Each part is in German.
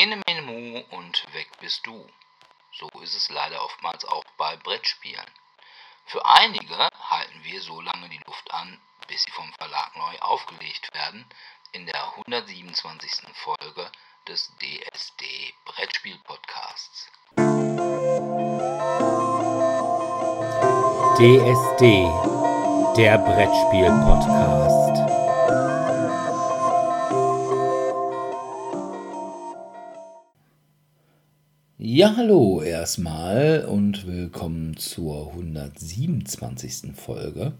Ene und weg bist du. So ist es leider oftmals auch bei Brettspielen. Für einige halten wir so lange die Luft an, bis sie vom Verlag neu aufgelegt werden, in der 127. Folge des DSD Brettspiel Podcasts. DSD, der Brettspiel Podcast. Ja, hallo erstmal und willkommen zur 127. Folge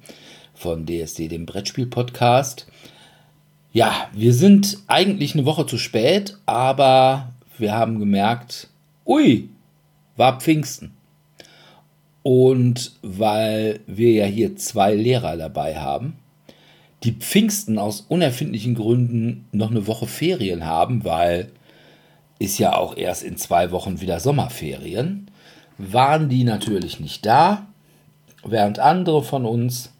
von DSD, dem Brettspiel-Podcast. Ja, wir sind eigentlich eine Woche zu spät, aber wir haben gemerkt, ui, war Pfingsten. Und weil wir ja hier zwei Lehrer dabei haben, die Pfingsten aus unerfindlichen Gründen noch eine Woche Ferien haben, weil ist ja auch erst in zwei Wochen wieder Sommerferien, waren die natürlich nicht da, während andere von uns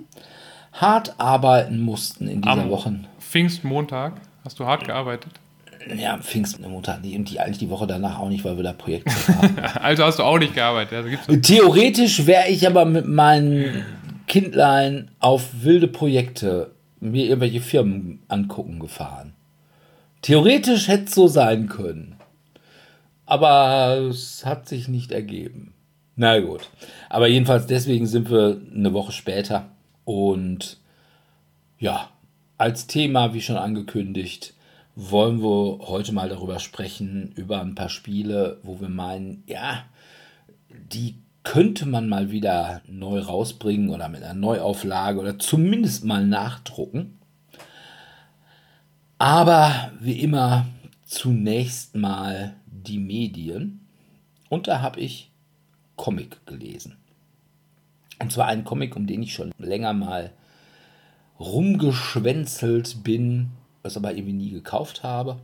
hart arbeiten mussten in dieser Am Woche. Pfingstmontag hast du hart gearbeitet. Ja, am Pfingstmontag die- und die eigentlich die Woche danach auch nicht, weil wir da Projekte haben. Also hast du auch nicht gearbeitet. Also? Theoretisch wäre ich aber mit meinen Kindlein auf wilde Projekte mir irgendwelche Firmen angucken gefahren. Theoretisch hätte es so sein können. Aber es hat sich nicht ergeben. Na gut. Aber jedenfalls deswegen sind wir eine Woche später. Und ja, als Thema, wie schon angekündigt, wollen wir heute mal darüber sprechen, über ein paar Spiele, wo wir meinen, ja, die könnte man mal wieder neu rausbringen oder mit einer Neuauflage oder zumindest mal nachdrucken. Aber wie immer zunächst mal die Medien. Und da habe ich Comic gelesen. Und zwar einen Comic, um den ich schon länger mal rumgeschwänzelt bin, was aber irgendwie nie gekauft habe,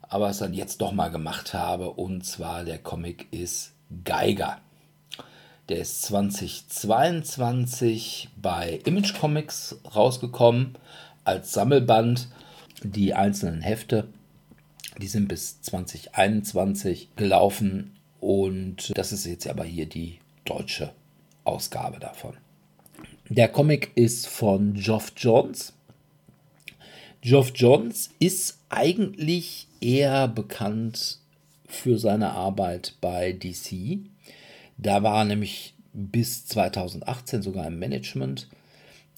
aber es dann jetzt doch mal gemacht habe. Und zwar der Comic ist Geiger. Der ist 2022 bei Image Comics rausgekommen als Sammelband. Die einzelnen Hefte, die sind bis 2021 gelaufen und das ist jetzt aber hier die deutsche Ausgabe davon. Der Comic ist von Geoff Johns. Geoff Johns ist eigentlich eher bekannt für seine Arbeit bei DC. Da war er nämlich bis 2018 sogar im Management.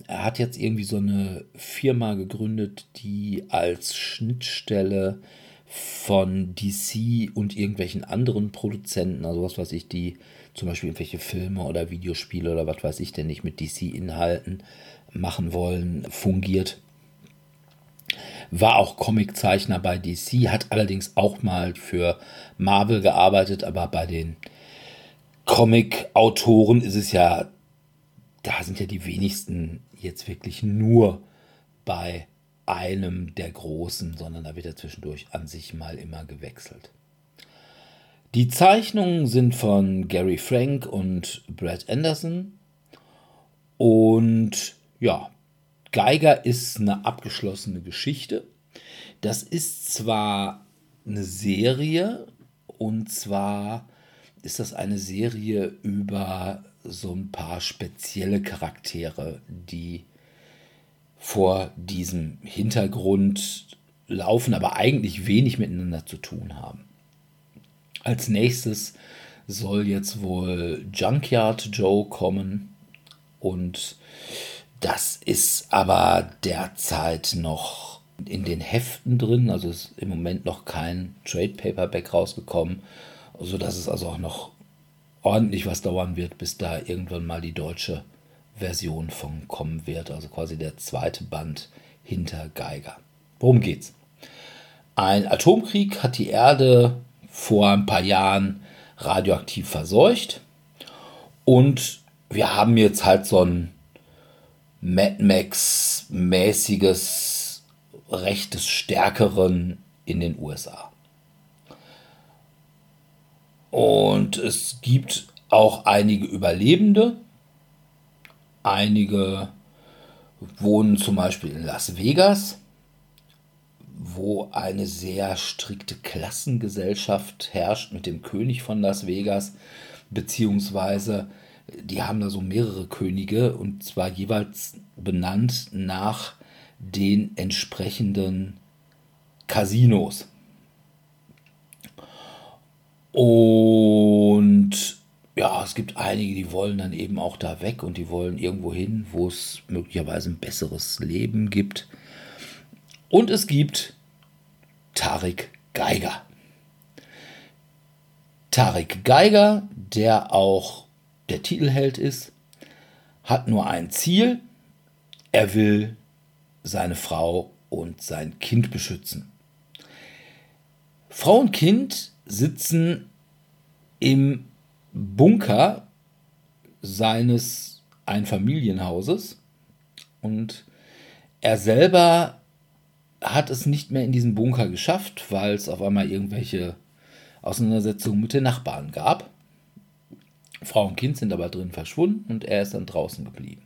Er hat jetzt irgendwie so eine Firma gegründet, die als Schnittstelle von DC und irgendwelchen anderen Produzenten, also was weiß ich, die zum Beispiel irgendwelche Filme oder Videospiele oder was weiß ich denn nicht mit DC-Inhalten machen wollen, fungiert. War auch Comiczeichner bei DC, hat allerdings auch mal für Marvel gearbeitet, aber bei den Comic-Autoren ist es ja, da sind ja die wenigsten jetzt wirklich nur bei einem der Großen, sondern da wird er zwischendurch an sich mal immer gewechselt. Die Zeichnungen sind von Gary Frank und Brad Anderson. Und ja, Geiger ist eine abgeschlossene Geschichte. Das ist zwar eine Serie, und zwar ist das eine Serie über so ein paar spezielle Charaktere, die vor diesem Hintergrund laufen, aber eigentlich wenig miteinander zu tun haben. Als nächstes soll jetzt wohl Junkyard Joe kommen und das ist aber derzeit noch in den Heften drin, also ist im Moment noch kein Trade Paperback rausgekommen, sodass es also auch noch ordentlich was dauern wird, bis da irgendwann mal die deutsche Version von kommen wird, also quasi der zweite Band hinter Geiger. Worum geht's? Ein Atomkrieg hat die Erde vor ein paar Jahren radioaktiv verseucht und wir haben jetzt halt so ein Mad Max-mäßiges Recht des Stärkeren in den USA. Und es gibt auch einige Überlebende. Einige wohnen zum Beispiel in Las Vegas, wo eine sehr strikte Klassengesellschaft herrscht mit dem König von Las Vegas, beziehungsweise die haben da so mehrere Könige und zwar jeweils benannt nach den entsprechenden Casinos. Und ja, es gibt einige, die wollen dann eben auch da weg und die wollen irgendwo hin, wo es möglicherweise ein besseres Leben gibt. Und es gibt Tarek Geiger. Tarek Geiger, der auch der Titelheld ist, hat nur ein Ziel. Er will seine Frau und sein Kind beschützen. Frau und Kind sitzen im Bunker seines Einfamilienhauses und er selber hat es nicht mehr in diesen Bunker geschafft, weil es auf einmal irgendwelche Auseinandersetzungen mit den Nachbarn gab. Frau und Kind sind aber drin verschwunden und er ist dann draußen geblieben.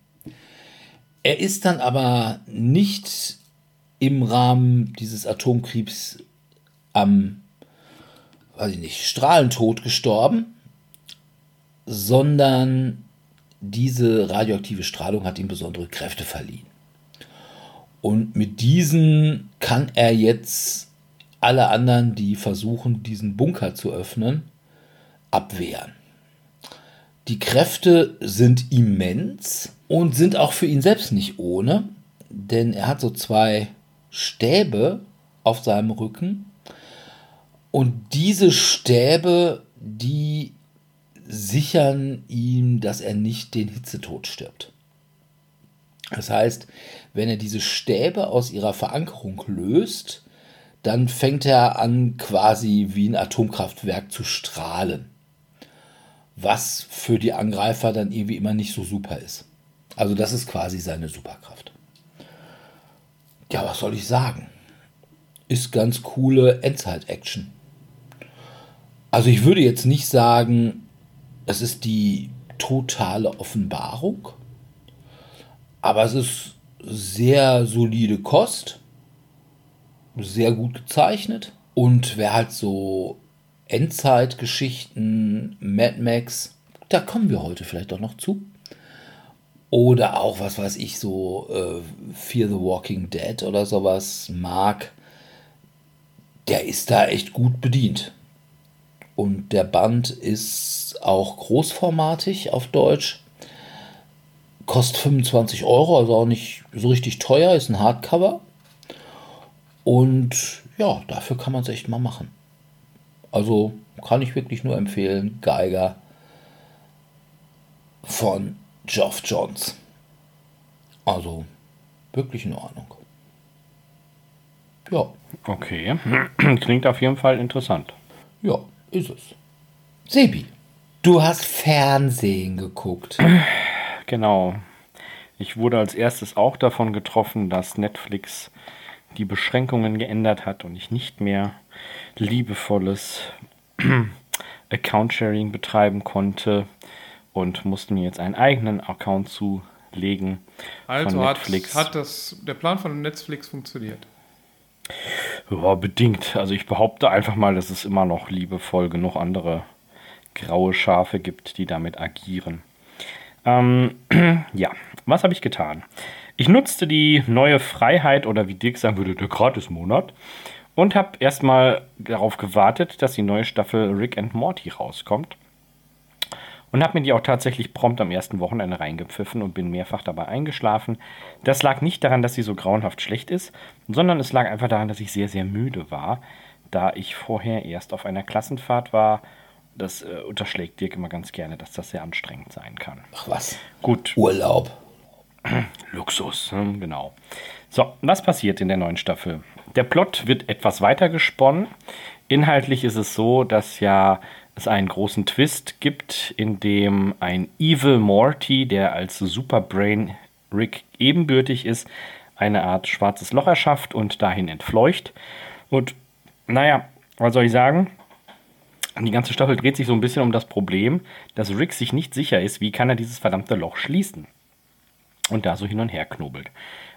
Er ist dann aber nicht im Rahmen dieses Atomkriegs am, weiß ich nicht, Strahlentod gestorben, sondern diese radioaktive Strahlung hat ihm besondere Kräfte verliehen. Und mit diesen kann er jetzt alle anderen, die versuchen, diesen Bunker zu öffnen, abwehren. Die Kräfte sind immens und sind auch für ihn selbst nicht ohne, denn er hat so zwei Stäbe auf seinem Rücken und diese Stäbe, die sichern ihm, dass er nicht den Hitzetod stirbt. Das heißt, wenn er diese Stäbe aus ihrer Verankerung löst, dann fängt er an, quasi wie ein Atomkraftwerk zu strahlen. Was für die Angreifer dann irgendwie immer nicht so super ist. Also das ist quasi seine Superkraft. Ja, was soll ich sagen? Ist ganz coole Endzeit-Action. Also ich würde jetzt nicht sagen, es ist die totale Offenbarung, aber es ist sehr solide Kost, sehr gut gezeichnet und wer halt so Endzeitgeschichten, Mad Max, da kommen wir heute vielleicht auch noch zu. Oder auch, was weiß ich, so äh, Fear the Walking Dead oder sowas mag, der ist da echt gut bedient. Und der Band ist auch großformatig auf Deutsch. Kostet 25 Euro, also auch nicht so richtig teuer, ist ein Hardcover. Und ja, dafür kann man es echt mal machen. Also kann ich wirklich nur empfehlen, Geiger von Geoff Johns. Also wirklich in Ordnung. Ja. Okay, klingt auf jeden Fall interessant. Ja, ist es. Sebi, du hast Fernsehen geguckt. Genau. Ich wurde als erstes auch davon getroffen, dass Netflix die Beschränkungen geändert hat und ich nicht mehr liebevolles Account-Sharing betreiben konnte und musste mir jetzt einen eigenen Account zulegen. Also von Netflix. Hat, hat das, der Plan von Netflix funktioniert? Ja, bedingt. Also ich behaupte einfach mal, dass es immer noch liebevoll genug andere graue Schafe gibt, die damit agieren. Ähm, ja, was habe ich getan? Ich nutzte die neue Freiheit oder wie Dick sagen würde, der Gratis-Monat und habe erstmal darauf gewartet, dass die neue Staffel Rick and Morty rauskommt. Und habe mir die auch tatsächlich prompt am ersten Wochenende reingepfiffen und bin mehrfach dabei eingeschlafen. Das lag nicht daran, dass sie so grauenhaft schlecht ist, sondern es lag einfach daran, dass ich sehr, sehr müde war, da ich vorher erst auf einer Klassenfahrt war. Das äh, unterschlägt Dirk immer ganz gerne, dass das sehr anstrengend sein kann. Ach was? Gut. Urlaub. Luxus, hm, genau. So, was passiert in der neuen Staffel? Der Plot wird etwas weiter gesponnen. Inhaltlich ist es so, dass ja es einen großen Twist gibt, in dem ein Evil Morty, der als Superbrain Rick ebenbürtig ist, eine Art schwarzes Loch erschafft und dahin entfleucht. Und naja, was soll ich sagen? Die ganze Staffel dreht sich so ein bisschen um das Problem, dass Rick sich nicht sicher ist, wie kann er dieses verdammte Loch schließen. und da so hin und her knobelt.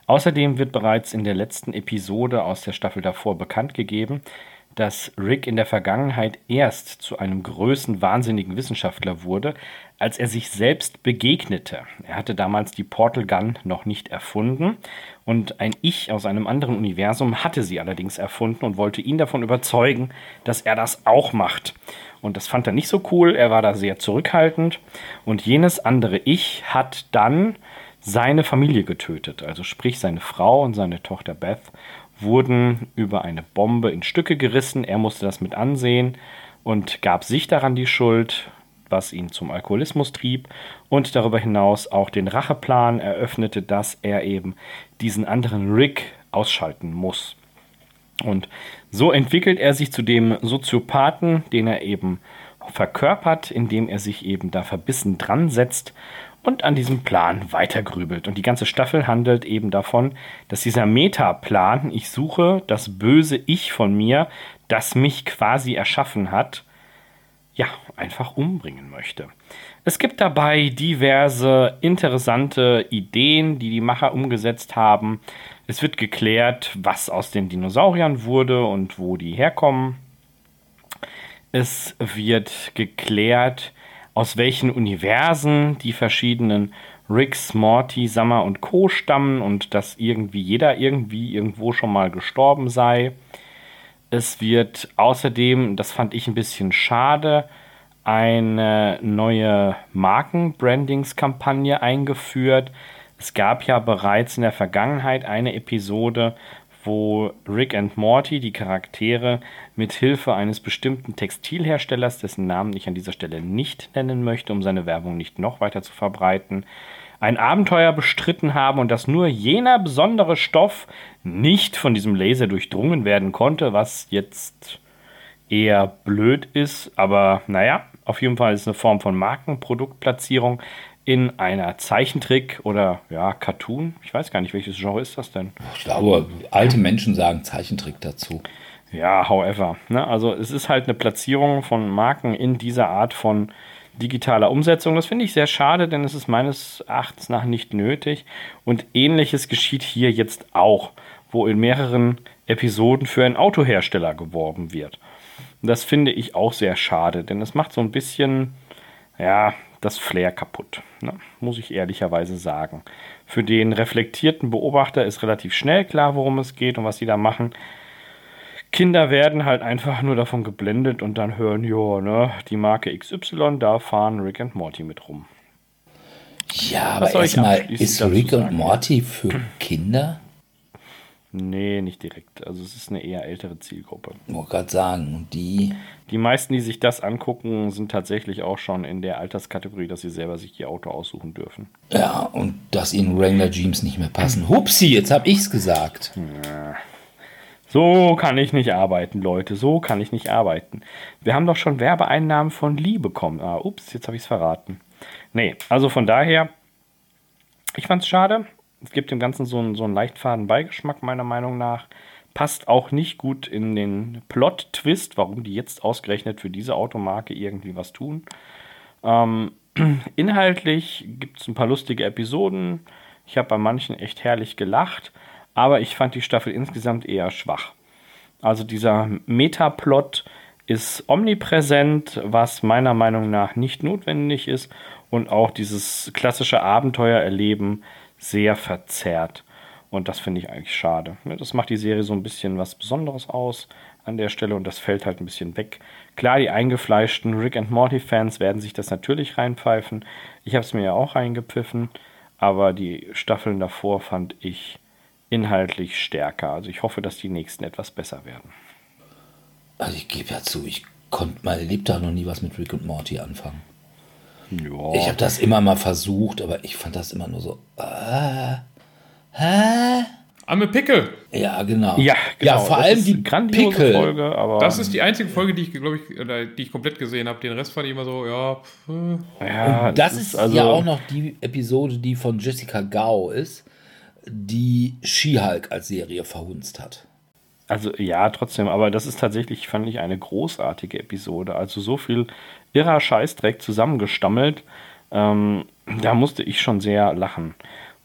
Außerdem wird bereits in der letzten Episode aus der Staffel davor bekannt gegeben, dass Rick in der Vergangenheit erst zu einem größten wahnsinnigen Wissenschaftler wurde, als er sich selbst begegnete. Er hatte damals die Portal Gun noch nicht erfunden und ein Ich aus einem anderen Universum hatte sie allerdings erfunden und wollte ihn davon überzeugen, dass er das auch macht. Und das fand er nicht so cool, er war da sehr zurückhaltend und jenes andere Ich hat dann seine Familie getötet, also sprich seine Frau und seine Tochter Beth wurden über eine Bombe in Stücke gerissen. Er musste das mit ansehen und gab sich daran die Schuld, was ihn zum Alkoholismus trieb und darüber hinaus auch den Racheplan eröffnete, dass er eben diesen anderen Rick ausschalten muss. Und so entwickelt er sich zu dem Soziopathen, den er eben verkörpert, indem er sich eben da verbissen dran setzt und an diesem Plan weitergrübelt. Und die ganze Staffel handelt eben davon, dass dieser Metaplan, ich suche das böse Ich von mir, das mich quasi erschaffen hat, ja, einfach umbringen möchte. Es gibt dabei diverse interessante Ideen, die die Macher umgesetzt haben. Es wird geklärt, was aus den Dinosauriern wurde und wo die herkommen. Es wird geklärt, aus welchen Universen die verschiedenen Ricks, Morty, Summer und Co. stammen und dass irgendwie jeder irgendwie irgendwo schon mal gestorben sei. Es wird außerdem, das fand ich ein bisschen schade, eine neue Markenbrandingskampagne eingeführt. Es gab ja bereits in der Vergangenheit eine Episode, wo Rick und Morty, die Charaktere, mit Hilfe eines bestimmten Textilherstellers, dessen Namen ich an dieser Stelle nicht nennen möchte, um seine Werbung nicht noch weiter zu verbreiten, ein Abenteuer bestritten haben und dass nur jener besondere Stoff nicht von diesem Laser durchdrungen werden konnte, was jetzt eher blöd ist, aber naja, auf jeden Fall ist es eine Form von Markenproduktplatzierung in einer Zeichentrick oder ja, Cartoon. Ich weiß gar nicht, welches Genre ist das denn? Ich glaube, alte Menschen sagen Zeichentrick dazu. Ja, however. Ne? Also es ist halt eine Platzierung von Marken in dieser Art von digitaler Umsetzung. Das finde ich sehr schade, denn es ist meines Erachtens nach nicht nötig. Und ähnliches geschieht hier jetzt auch, wo in mehreren Episoden für einen Autohersteller geworben wird. Und das finde ich auch sehr schade, denn es macht so ein bisschen, ja, das Flair kaputt, ne? muss ich ehrlicherweise sagen. Für den reflektierten Beobachter ist relativ schnell klar, worum es geht und was sie da machen. Kinder werden halt einfach nur davon geblendet und dann hören, ja, ne, die Marke XY, da fahren Rick und Morty mit rum. Ja, aber erstmal, ist Rick und Morty für Kinder? Nee, nicht direkt. Also es ist eine eher ältere Zielgruppe. Ich wollte gerade sagen, die. Die meisten, die sich das angucken, sind tatsächlich auch schon in der Alterskategorie, dass sie selber sich ihr Auto aussuchen dürfen. Ja, und dass ihnen Wrangler Jeans nicht mehr passen. Hupsi, jetzt hab ich's gesagt. Ja. So kann ich nicht arbeiten, Leute. So kann ich nicht arbeiten. Wir haben doch schon Werbeeinnahmen von Lee bekommen. Ah, ups, jetzt habe ich es verraten. Nee, also von daher, ich fand's schade gibt dem Ganzen so einen, so einen leicht faden Beigeschmack, meiner Meinung nach. Passt auch nicht gut in den Plot-Twist, warum die jetzt ausgerechnet für diese Automarke irgendwie was tun. Ähm, inhaltlich gibt es ein paar lustige Episoden. Ich habe bei manchen echt herrlich gelacht, aber ich fand die Staffel insgesamt eher schwach. Also dieser Metaplot ist omnipräsent, was meiner Meinung nach nicht notwendig ist. Und auch dieses klassische Abenteuererleben sehr verzerrt. Und das finde ich eigentlich schade. Das macht die Serie so ein bisschen was Besonderes aus an der Stelle und das fällt halt ein bisschen weg. Klar, die eingefleischten Rick and Morty Fans werden sich das natürlich reinpfeifen. Ich habe es mir ja auch reingepfiffen, aber die Staffeln davor fand ich inhaltlich stärker. Also ich hoffe, dass die nächsten etwas besser werden. Also ich gebe ja zu, ich konnte mein Lebtag noch nie was mit Rick und Morty anfangen. Ja. Ich habe das immer mal versucht, aber ich fand das immer nur so. Äh, hä? Arme Pickel. Ja, genau. Ja, genau. ja vor das allem die Pickel. Folge, aber das ist die einzige Folge, die ich, glaube ich, die ich komplett gesehen habe. Den Rest fand ich immer so, ja. Pff. ja Und das, das ist also ja auch noch die Episode, die von Jessica Gao ist, die She-Hulk als Serie verhunzt hat. Also ja, trotzdem, aber das ist tatsächlich, fand ich, eine großartige Episode. Also so viel irrer Scheißdreck zusammengestammelt. Ähm, da musste ich schon sehr lachen.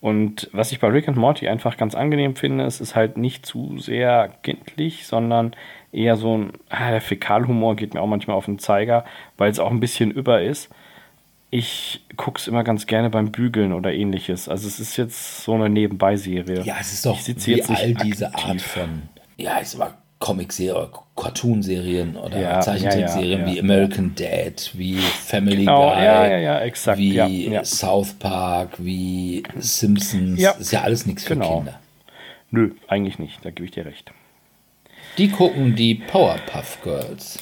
Und was ich bei Rick and Morty einfach ganz angenehm finde, es ist halt nicht zu sehr kindlich, sondern eher so ein, ah, der Fäkalhumor geht mir auch manchmal auf den Zeiger, weil es auch ein bisschen über ist. Ich gucke es immer ganz gerne beim Bügeln oder ähnliches. Also es ist jetzt so eine Nebenbei-Serie. Ja, es ist doch Ich wie all diese aktiv. Art von, ja, sag mal, Comic-Serien, Cartoon-Serien oder Ja, Zeichentrickserien ja, ja, wie. American Dad, wie Family Genau, Guy, ja, ja, ja, exakt. wie ja, ja. South Park, wie Simpsons. Ja. Ist ja alles nichts für Genau. Kinder. Nö, eigentlich nicht, da gebe ich dir recht. Die gucken die Powerpuff Girls.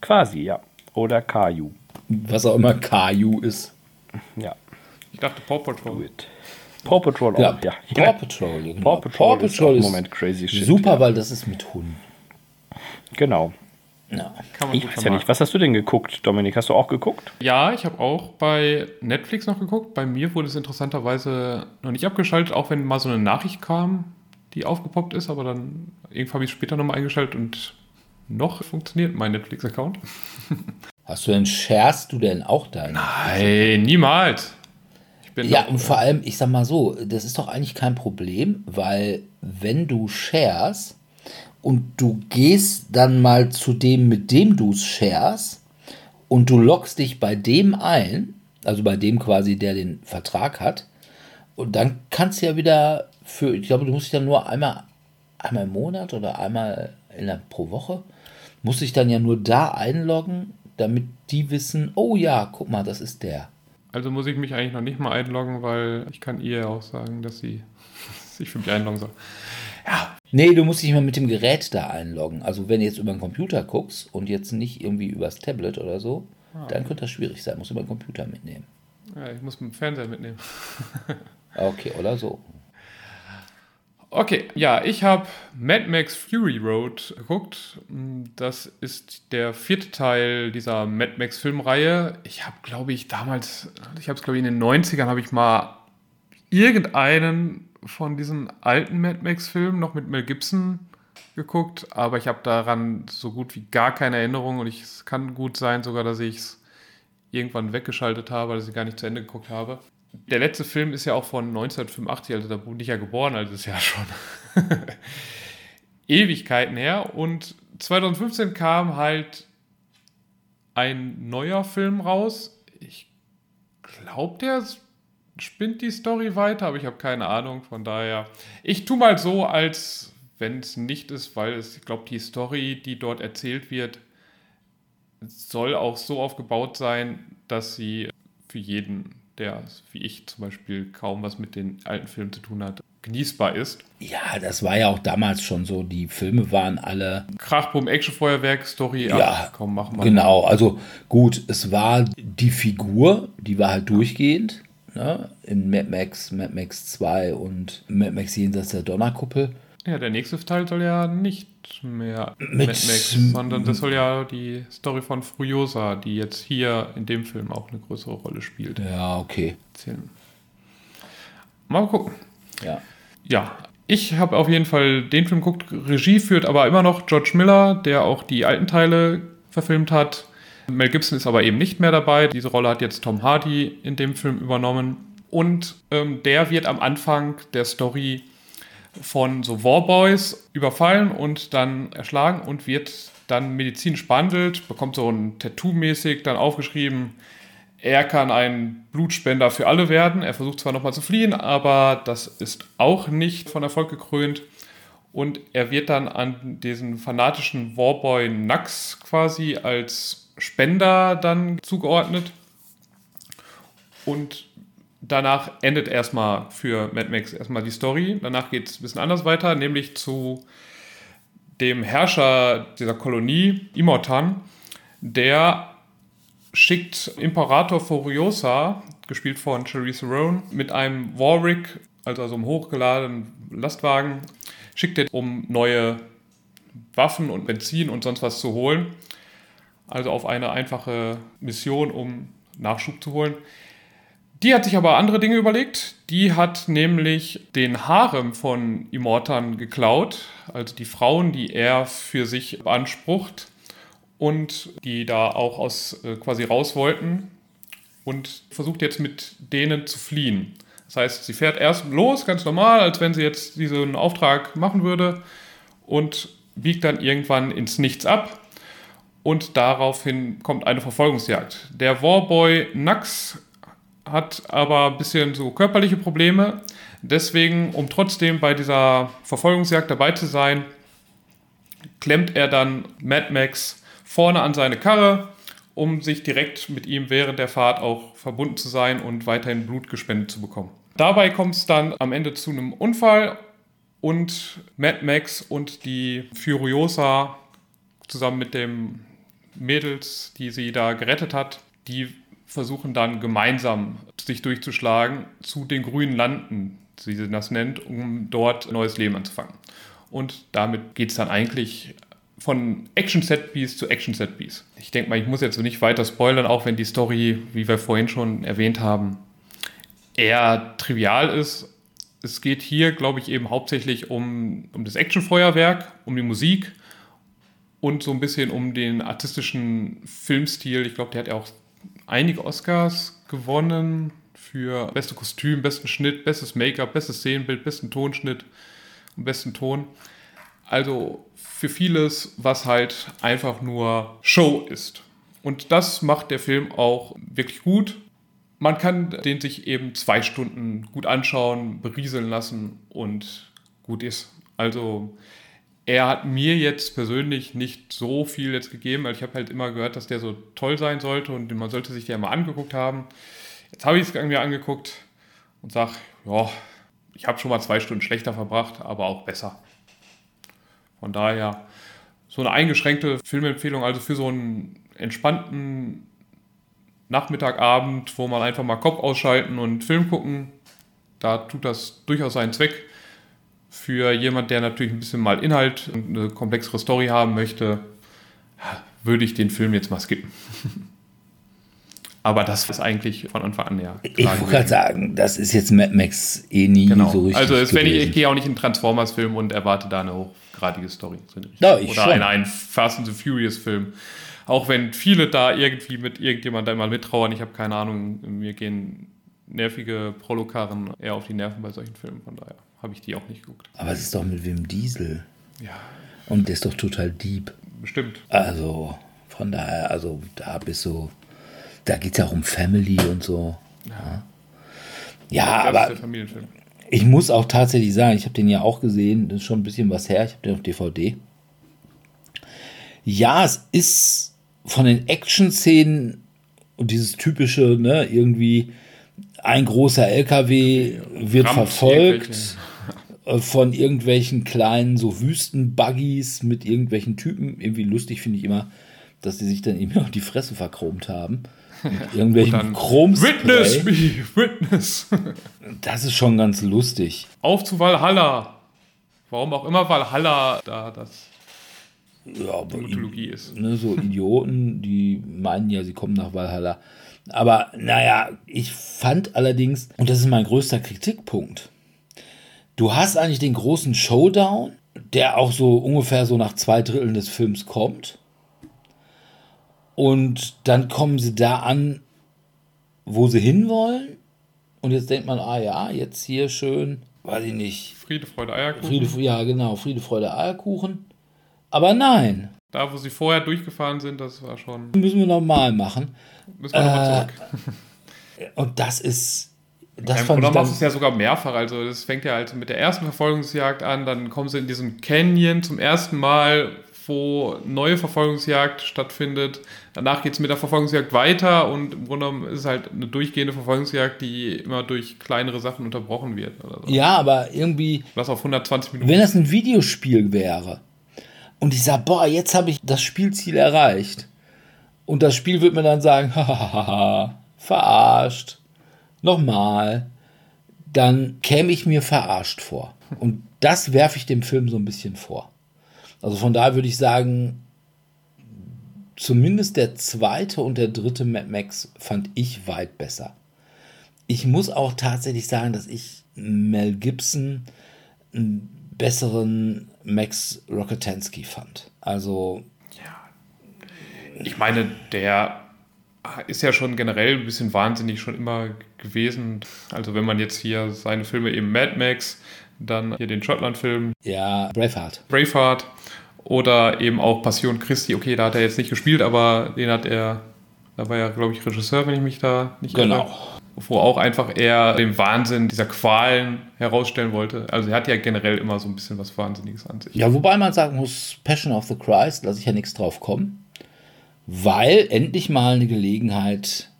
Quasi, ja. Oder Caillou. Was auch immer KU ist. Ja. Ich dachte Paw Patrol. Gut. Paw Patrol Ja, auch, ja. Paw Patrol. Genau. Paw Patrol ist auch im Moment crazy shit, super, ja. weil das ist mit Hunden. Genau. Ja. Kann man Ich gut weiß ja nicht, was hast du denn geguckt, Dominik? Hast du auch geguckt? Ja, ich habe auch bei Netflix noch geguckt. Bei mir wurde es interessanterweise noch nicht abgeschaltet, auch wenn mal so eine Nachricht kam, die aufgepoppt ist, aber dann irgendwann habe ich es später nochmal eingeschaltet und noch funktioniert mein Netflix-Account. Hast du denn, scherst du denn auch deinen? Nein, niemals. Bin Ja, und vor allem, ich sag mal so, das ist doch eigentlich kein Problem, weil wenn du shares und du gehst dann mal zu dem, mit dem du es shares und du loggst dich bei dem ein, also bei dem quasi, der den Vertrag hat, und dann kannst du ja wieder für, ich glaube, du musst dich dann nur einmal, einmal im Monat oder einmal in der, pro Woche, musst dich dann ja nur da einloggen, damit die wissen, oh ja, guck mal, das ist der. Also muss ich mich eigentlich noch nicht mal einloggen, weil ich kann ihr ja auch sagen, dass sie sich für mich einloggen soll. Nee, du musst dich mal mit dem Gerät da einloggen. Also wenn du jetzt über den Computer guckst und jetzt nicht irgendwie übers Tablet oder so, dann könnte das schwierig sein. Musst du über den Computer mitnehmen. Ja, ich muss mit dem Fernseher mitnehmen. Okay, oder so. Okay, ja, ich habe Mad Max Fury Road geguckt. Das ist der vierte Teil dieser Mad Max Filmreihe. Ich habe, glaube ich, damals, ich habe es, glaube ich, in den 90ern, habe ich mal irgendeinen von diesen alten Mad Max Filmen noch mit Mel Gibson geguckt, aber ich habe daran so gut wie gar keine Erinnerung und ich, es kann gut sein sogar, dass ich es irgendwann weggeschaltet habe, dass ich gar nicht zu Ende geguckt habe. Der letzte Film ist ja auch von 1985, also da bin ich ja geboren, also ist ja schon Ewigkeiten her. Und 2015 kam halt ein neuer Film raus. Ich glaube, der spinnt die Story weiter, aber ich habe keine Ahnung. Von daher, ich tue mal so, als wenn es nicht ist, weil es, ich glaube, die Story, die dort erzählt wird, soll auch so aufgebaut sein, dass sie für jeden, der wie ich zum Beispiel kaum was mit den alten Filmen zu tun hat, genießbar ist. Ja, das war ja auch damals schon so. Die Filme waren alle. Krachboom, Actionfeuerwerk, Story, Ja, komm, mach mal. Genau, also gut, es war die Figur, die war halt durchgehend. Ne? In Mad Max, Mad Max 2 und Mad Max jenseits der Donnerkuppel. Ja, der nächste Teil soll ja nicht mehr Mit- Mad Max, sondern das soll ja die Story von Furiosa, die jetzt hier in dem Film auch eine größere Rolle spielt, Ja, okay. erzählen. Mal gucken. Ja. Ja, ich habe auf jeden Fall den Film geguckt. Regie führt aber immer noch George Miller, der auch die alten Teile verfilmt hat. Mel Gibson ist aber eben nicht mehr dabei. Diese Rolle hat jetzt Tom Hardy in dem Film übernommen. Und ähm, der wird am Anfang der Story von so Warboys überfallen und dann erschlagen und wird dann medizinisch behandelt, bekommt so ein Tattoo-mäßig dann aufgeschrieben, er kann ein Blutspender für alle werden. Er versucht zwar nochmal zu fliehen, aber das ist auch nicht von Erfolg gekrönt. Und er wird dann an diesen fanatischen Warboy Nax quasi als Spender dann zugeordnet. Und danach endet erstmal für Mad Max erstmal die Story. Danach geht es ein bisschen anders weiter, nämlich zu dem Herrscher dieser Kolonie, Imotan, der schickt Imperator Furiosa, gespielt von Charisse Theron, mit einem Warwick, also so einem hochgeladenen Lastwagen, schickt er, um neue Waffen und Benzin und sonst was zu holen. Also auf eine einfache Mission, um Nachschub zu holen. Die hat sich aber andere Dinge überlegt. Die hat nämlich den Harem von Immortan geklaut, also die Frauen, die er für sich beansprucht und die da auch aus äh, quasi raus wollten und versucht jetzt mit denen zu fliehen. Das heißt, sie fährt erst los, ganz normal, als wenn sie jetzt diesen Auftrag machen würde und biegt dann irgendwann ins Nichts ab. Und daraufhin kommt eine Verfolgungsjagd. Der Warboy Nax hat aber ein bisschen so körperliche Probleme. Deswegen, um trotzdem bei dieser Verfolgungsjagd dabei zu sein, klemmt er dann Mad Max vorne an seine Karre, um sich direkt mit ihm während der Fahrt auch verbunden zu sein und weiterhin Blut gespendet zu bekommen. Dabei kommt es dann am Ende zu einem Unfall und Mad Max und die Furiosa zusammen mit dem Mädels, die sie da gerettet hat, die versuchen dann gemeinsam sich durchzuschlagen zu den grünen Landen, wie sie das nennt, um dort neues Leben anzufangen. Und damit geht es dann eigentlich von Action-Set-Piece zu Action-Set-Piece. Ich denke mal, ich muss jetzt nicht weiter spoilern, auch wenn die Story, wie wir vorhin schon erwähnt haben, eher trivial ist. Es geht hier, glaube ich, eben hauptsächlich um, um das Actionfeuerwerk, um die Musik und so ein bisschen um den artistischen Filmstil. Ich glaube, der hat ja auch einige Oscars gewonnen für beste Kostüm, besten Schnitt, bestes Make-up, bestes Szenenbild, besten Tonschnitt und besten Ton. Also für vieles, was halt einfach nur Show ist. Und das macht der Film auch wirklich gut. Man kann den sich eben zwei Stunden gut anschauen, berieseln lassen und gut ist. Also er hat mir jetzt persönlich nicht so viel jetzt gegeben, weil ich habe halt immer gehört, dass der so toll sein sollte und man sollte sich den mal angeguckt haben. Jetzt habe ich es mir angeguckt und sage, ja, ich habe schon mal zwei Stunden schlechter verbracht, aber auch besser. Von daher so eine eingeschränkte Filmempfehlung, also für so einen entspannten Nachmittagabend, wo man einfach mal Kopf ausschalten und Film gucken, da tut das durchaus seinen Zweck. Für jemand, der natürlich ein bisschen mal Inhalt und eine komplexere Story haben möchte, würde ich den Film jetzt mal skippen. Aber das ist eigentlich von Anfang an ja. Ich wollte gerade sagen, das ist jetzt Mad Max eh nie genau. so richtig. Also, es, wenn ich, ich gehe auch nicht in Transformers-Film und erwarte da eine hochgradige Story. Ich Oder schon. einen, einen Fast and the Furious-Film. Auch wenn viele da irgendwie mit irgendjemandem immer mittrauern, ich habe keine Ahnung, mir gehen nervige Prolokarren eher auf die Nerven bei solchen Filmen, von daher habe ich die auch nicht geguckt. Aber es ist doch mit Wim Diesel. Ja, Und der ist doch total deep. bestimmt. Also, von daher, also da bist du, da geht es ja auch um Family und so. Ja, ja ist aber ich muss auch tatsächlich sagen, ich habe den ja auch gesehen, das ist schon ein bisschen was her, ich habe den auf DVD. Ja, es ist von den Action-Szenen und dieses typische, ne, irgendwie ein großer LKW wird Rammt verfolgt äh, von irgendwelchen kleinen so Wüstenbuggies mit irgendwelchen Typen. Irgendwie lustig finde ich immer, dass die sich dann eben auf die Fresse verchromt haben. Mit irgendwelchen Chromspray. Witness me, Witness. Das ist schon ganz lustig. Auf zu Valhalla. Warum auch immer Valhalla da das Ja, Mythologie ist. ne, so Idioten, die meinen ja, sie kommen nach Valhalla. Aber naja, ich fand allerdings, und das ist mein größter Kritikpunkt, du hast eigentlich den großen Showdown, der auch so ungefähr so nach zwei Dritteln des Films kommt. Und dann kommen sie da an, wo sie hinwollen. Und jetzt denkt man, ah ja, jetzt hier schön, weiß ich nicht, Friede, Freude, Eierkuchen. Friede, ja genau, Friede, Freude, Eierkuchen. Aber nein, Da, wo sie vorher durchgefahren sind, das war schon. müssen wir nochmal machen. Müssen wir nochmal Äh, zurück. Und das ist, das Ja, fand oder machst es ja sogar mehrfach. Also das fängt ja halt mit der ersten Verfolgungsjagd an, dann kommen sie in diesen Canyon zum ersten Mal, wo neue Verfolgungsjagd stattfindet. Danach geht es mit der Verfolgungsjagd weiter und im Grunde genommen ist es halt eine durchgehende Verfolgungsjagd, die immer durch kleinere Sachen unterbrochen wird. So. ja, aber irgendwie, Das auf 120 Minuten. wenn das ein Videospiel wäre und ich sage, boah, jetzt habe ich das Spielziel erreicht und das Spiel wird mir dann sagen, hahaha, verarscht, nochmal, dann käme ich mir verarscht vor. Und das werfe ich dem Film so ein bisschen vor. Also von daher würde ich sagen, zumindest der zweite und der dritte Mad Max fand ich weit besser. Ich muss auch tatsächlich sagen, dass ich Mel Gibson einen besseren Max Rockatansky fand. Also, Ich meine, der ist ja schon generell ein bisschen wahnsinnig schon immer gewesen. Also wenn man jetzt hier seine Filme eben Mad Max, dann hier den Schottland-Film. Ja, Braveheart. Braveheart oder eben auch Passion Christi. Okay, da hat er jetzt nicht gespielt, aber den hat er, da war ja, glaube ich, Regisseur, wenn ich mich da nicht Genau. irre. Wo auch einfach er den Wahnsinn dieser Qualen herausstellen wollte. Also er hat ja generell immer so ein bisschen was Wahnsinniges an sich. Ja, wobei man sagen muss, Passion of the Christ, lasse ich ja nichts drauf kommen, weil endlich mal eine Gelegenheit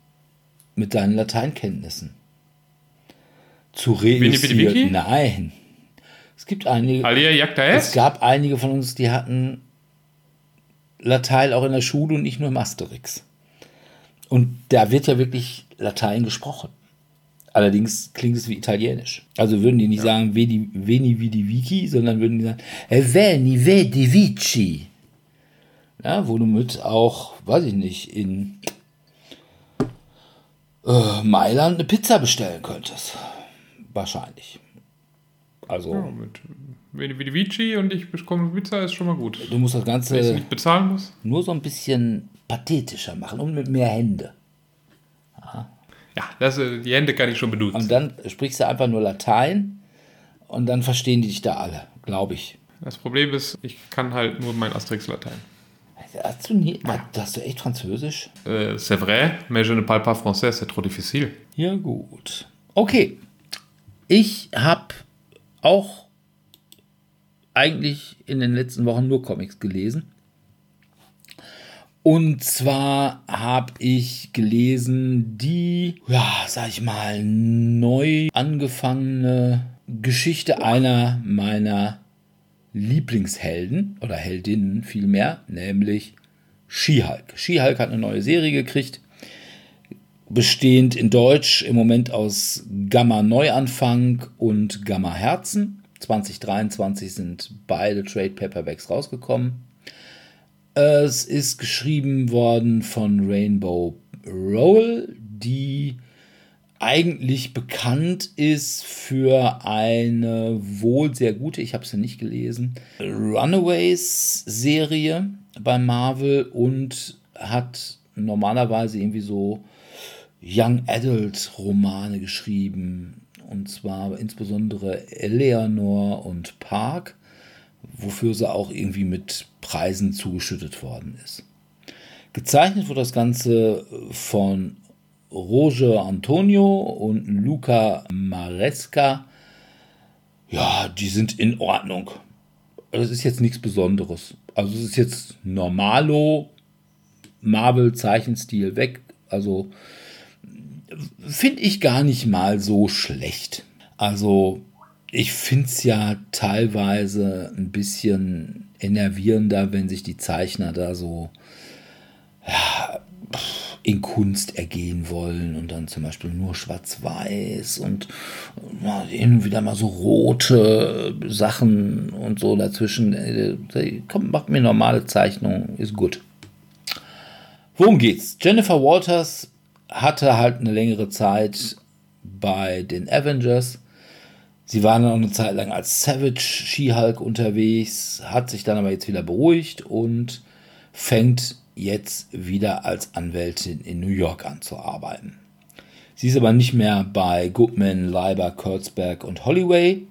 mit deinen Lateinkenntnissen zu reüssieren. Nein. Es gibt einige, Alia Jagda es gab einige von uns, die hatten Latein auch in der Schule und nicht nur im Asterix. Und da wird ja wirklich Latein gesprochen. Allerdings klingt es wie Italienisch. Also würden die nicht sagen Veni, Veni Vidi Vici, sondern würden die sagen "Eh, Veni Vedi Vici. Ja, wo du mit auch, weiß ich nicht, in äh, Mailand eine Pizza bestellen könntest. Wahrscheinlich. Also, Ja, mit Vidi Vici und ich bekomme Pizza, ist schon mal gut. du musst das Wenn ich Ganze nicht bezahlen muss. nur so ein bisschen pathetischer machen und mit mehr Hände. Ja, das, äh, die Hände kann ich schon benutzen. Und dann sprichst du einfach nur Latein und dann verstehen die dich da alle, glaube ich. Das Problem ist, ich kann halt nur mein Asterix-Latein. Hast du, nie, hast du echt Französisch? Äh, c'est vrai, mais je ne parle pas français, c'est trop difficile. Ja, gut. Okay. Ich habe auch eigentlich in den letzten Wochen nur Comics gelesen. Und zwar habe ich gelesen die, ja, sag ich mal, neu angefangene Geschichte einer meiner Lieblingshelden oder Heldinnen vielmehr, nämlich She-Hulk. She-Hulk hat eine neue Serie gekriegt bestehend in Deutsch im Moment aus Gamma Neuanfang und Gamma Herzen. 2023 sind beide Trade Paperbacks rausgekommen. Es ist geschrieben worden von Rainbow Rowell, die eigentlich bekannt ist für eine wohl sehr gute, ich habe sie nicht gelesen, Runaways-Serie bei Marvel und hat normalerweise irgendwie so Young Adult Romane geschrieben. Und zwar insbesondere Eleanor und Park, wofür sie auch irgendwie mit Preisen zugeschüttet worden ist. Gezeichnet wurde das Ganze von Roger Antonio und Luca Maresca. Ja, die sind in Ordnung. Das ist jetzt nichts Besonderes. Also es ist jetzt Normalo, Marvel-Zeichenstil weg. Also finde ich gar nicht mal so schlecht. Also ich finde es ja teilweise ein bisschen enervierender, wenn sich die Zeichner da so ja, in Kunst ergehen wollen und dann zum Beispiel nur schwarz-weiß und ja, hin und wieder mal so rote Sachen und so dazwischen. Äh, Komm, macht mir normale Zeichnung, ist gut. Worum geht's? Jennifer Walters hatte halt eine längere Zeit bei den Avengers. Sie war auch eine Zeit lang als Savage She-Hulk unterwegs, hat sich dann aber jetzt wieder beruhigt und fängt jetzt wieder als Anwältin in New York an zu arbeiten. Sie ist aber nicht mehr bei Goodman, Leiber, Kurtzberg und Holloway,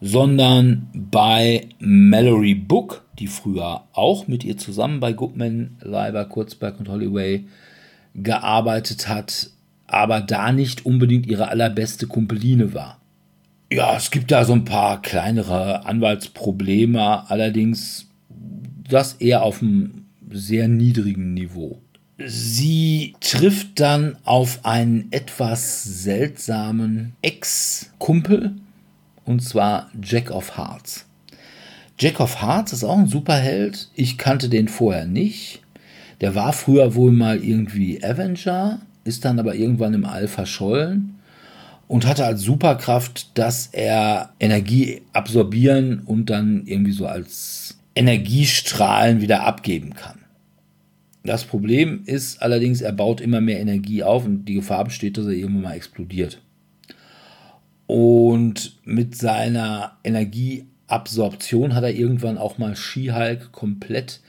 sondern bei Mallory Book, die früher auch mit ihr zusammen bei Goodman, Leiber, Kurzberg und Holloway gearbeitet hat, aber da nicht unbedingt ihre allerbeste Kumpeline war. Ja, es gibt da so ein paar kleinere Anwaltsprobleme, allerdings das eher auf einem sehr niedrigen Niveau. Sie trifft dann auf einen etwas seltsamen Ex-Kumpel, und zwar Jack of Hearts. Jack of Hearts ist auch ein Superheld. Ich kannte den vorher nicht. Der war früher wohl mal irgendwie Avenger, ist dann aber irgendwann im All verschollen und hatte als Superkraft, dass er Energie absorbieren und dann irgendwie so als Energiestrahlen wieder abgeben kann. Das Problem ist allerdings, er baut immer mehr Energie auf und die Gefahr besteht, dass er irgendwann mal explodiert. Und mit seiner Energieabsorption hat er irgendwann auch mal She-Hulk komplett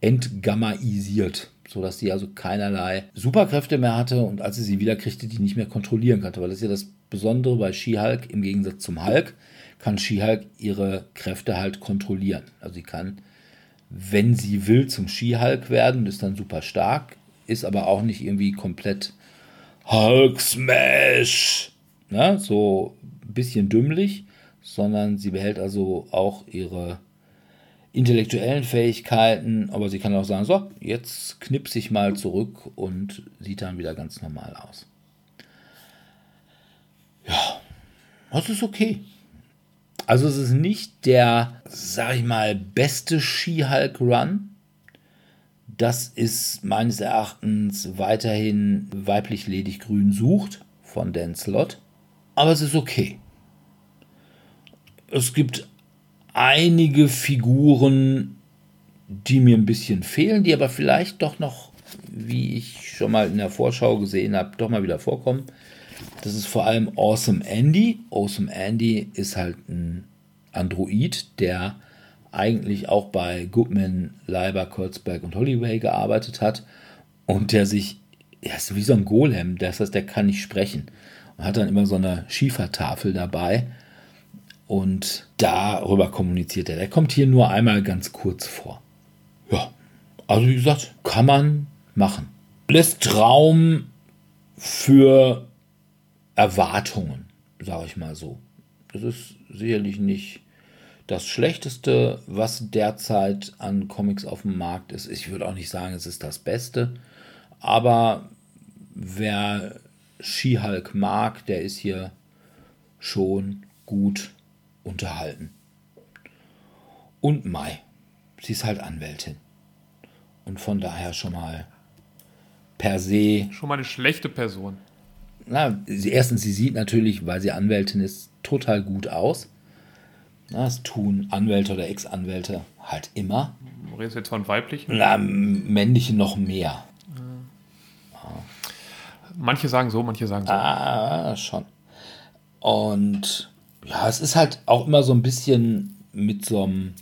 entgammaisiert, sodass sie also keinerlei Superkräfte mehr hatte und als sie sie wieder kriegte, die nicht mehr kontrollieren konnte. Weil das ist ja das Besondere bei She-Hulk im Gegensatz zum Hulk, kann She-Hulk ihre Kräfte halt kontrollieren. Also sie kann, wenn sie will, zum She-Hulk werden ist dann super stark, ist aber auch nicht irgendwie komplett Hulk Smash, ne? so ein bisschen dümmlich, sondern sie behält also auch ihre intellektuellen Fähigkeiten, aber sie kann auch sagen, so, jetzt knipse ich mal zurück und sieht dann wieder ganz normal aus. Ja, das ist okay. Also es ist nicht der, sag ich mal, beste She-Hulk-Run. Das ist meines Erachtens weiterhin weiblich ledig grün sucht von Dan Slott. Aber es ist okay. Es gibt einige Figuren, die mir ein bisschen fehlen, die aber vielleicht doch noch, wie ich schon mal in der Vorschau gesehen habe, doch mal wieder vorkommen. Das ist vor allem Awesome Andy. Awesome Andy ist halt ein Android, der eigentlich auch bei Goodman, Leiber, Kurzberg und Hollyway gearbeitet hat und der sich, ja, ist wie so ein Golem, das heißt, der kann nicht sprechen und hat dann immer so eine Schiefertafel dabei und darüber kommuniziert er. Der kommt hier nur einmal ganz kurz vor. Ja, also wie gesagt, kann man machen. Lässt Raum für Erwartungen, sage ich mal so. Das ist sicherlich nicht das Schlechteste, was derzeit an Comics auf dem Markt ist. Ich würde auch nicht sagen, es ist das Beste, aber wer She-Hulk mag, der ist hier schon gut unterhalten. Und Mai, sie ist halt Anwältin. Und von daher schon mal per se. Schon mal eine schlechte Person. Na, sie, erstens, sie sieht natürlich, weil sie Anwältin ist, total gut aus. Na, das tun Anwälte oder Ex-Anwälte halt immer. Du redest jetzt von weiblichen? Na, männliche noch mehr. Manche sagen so, manche sagen so. Ah, schon. Und ja, es ist halt auch immer so ein bisschen mit so einem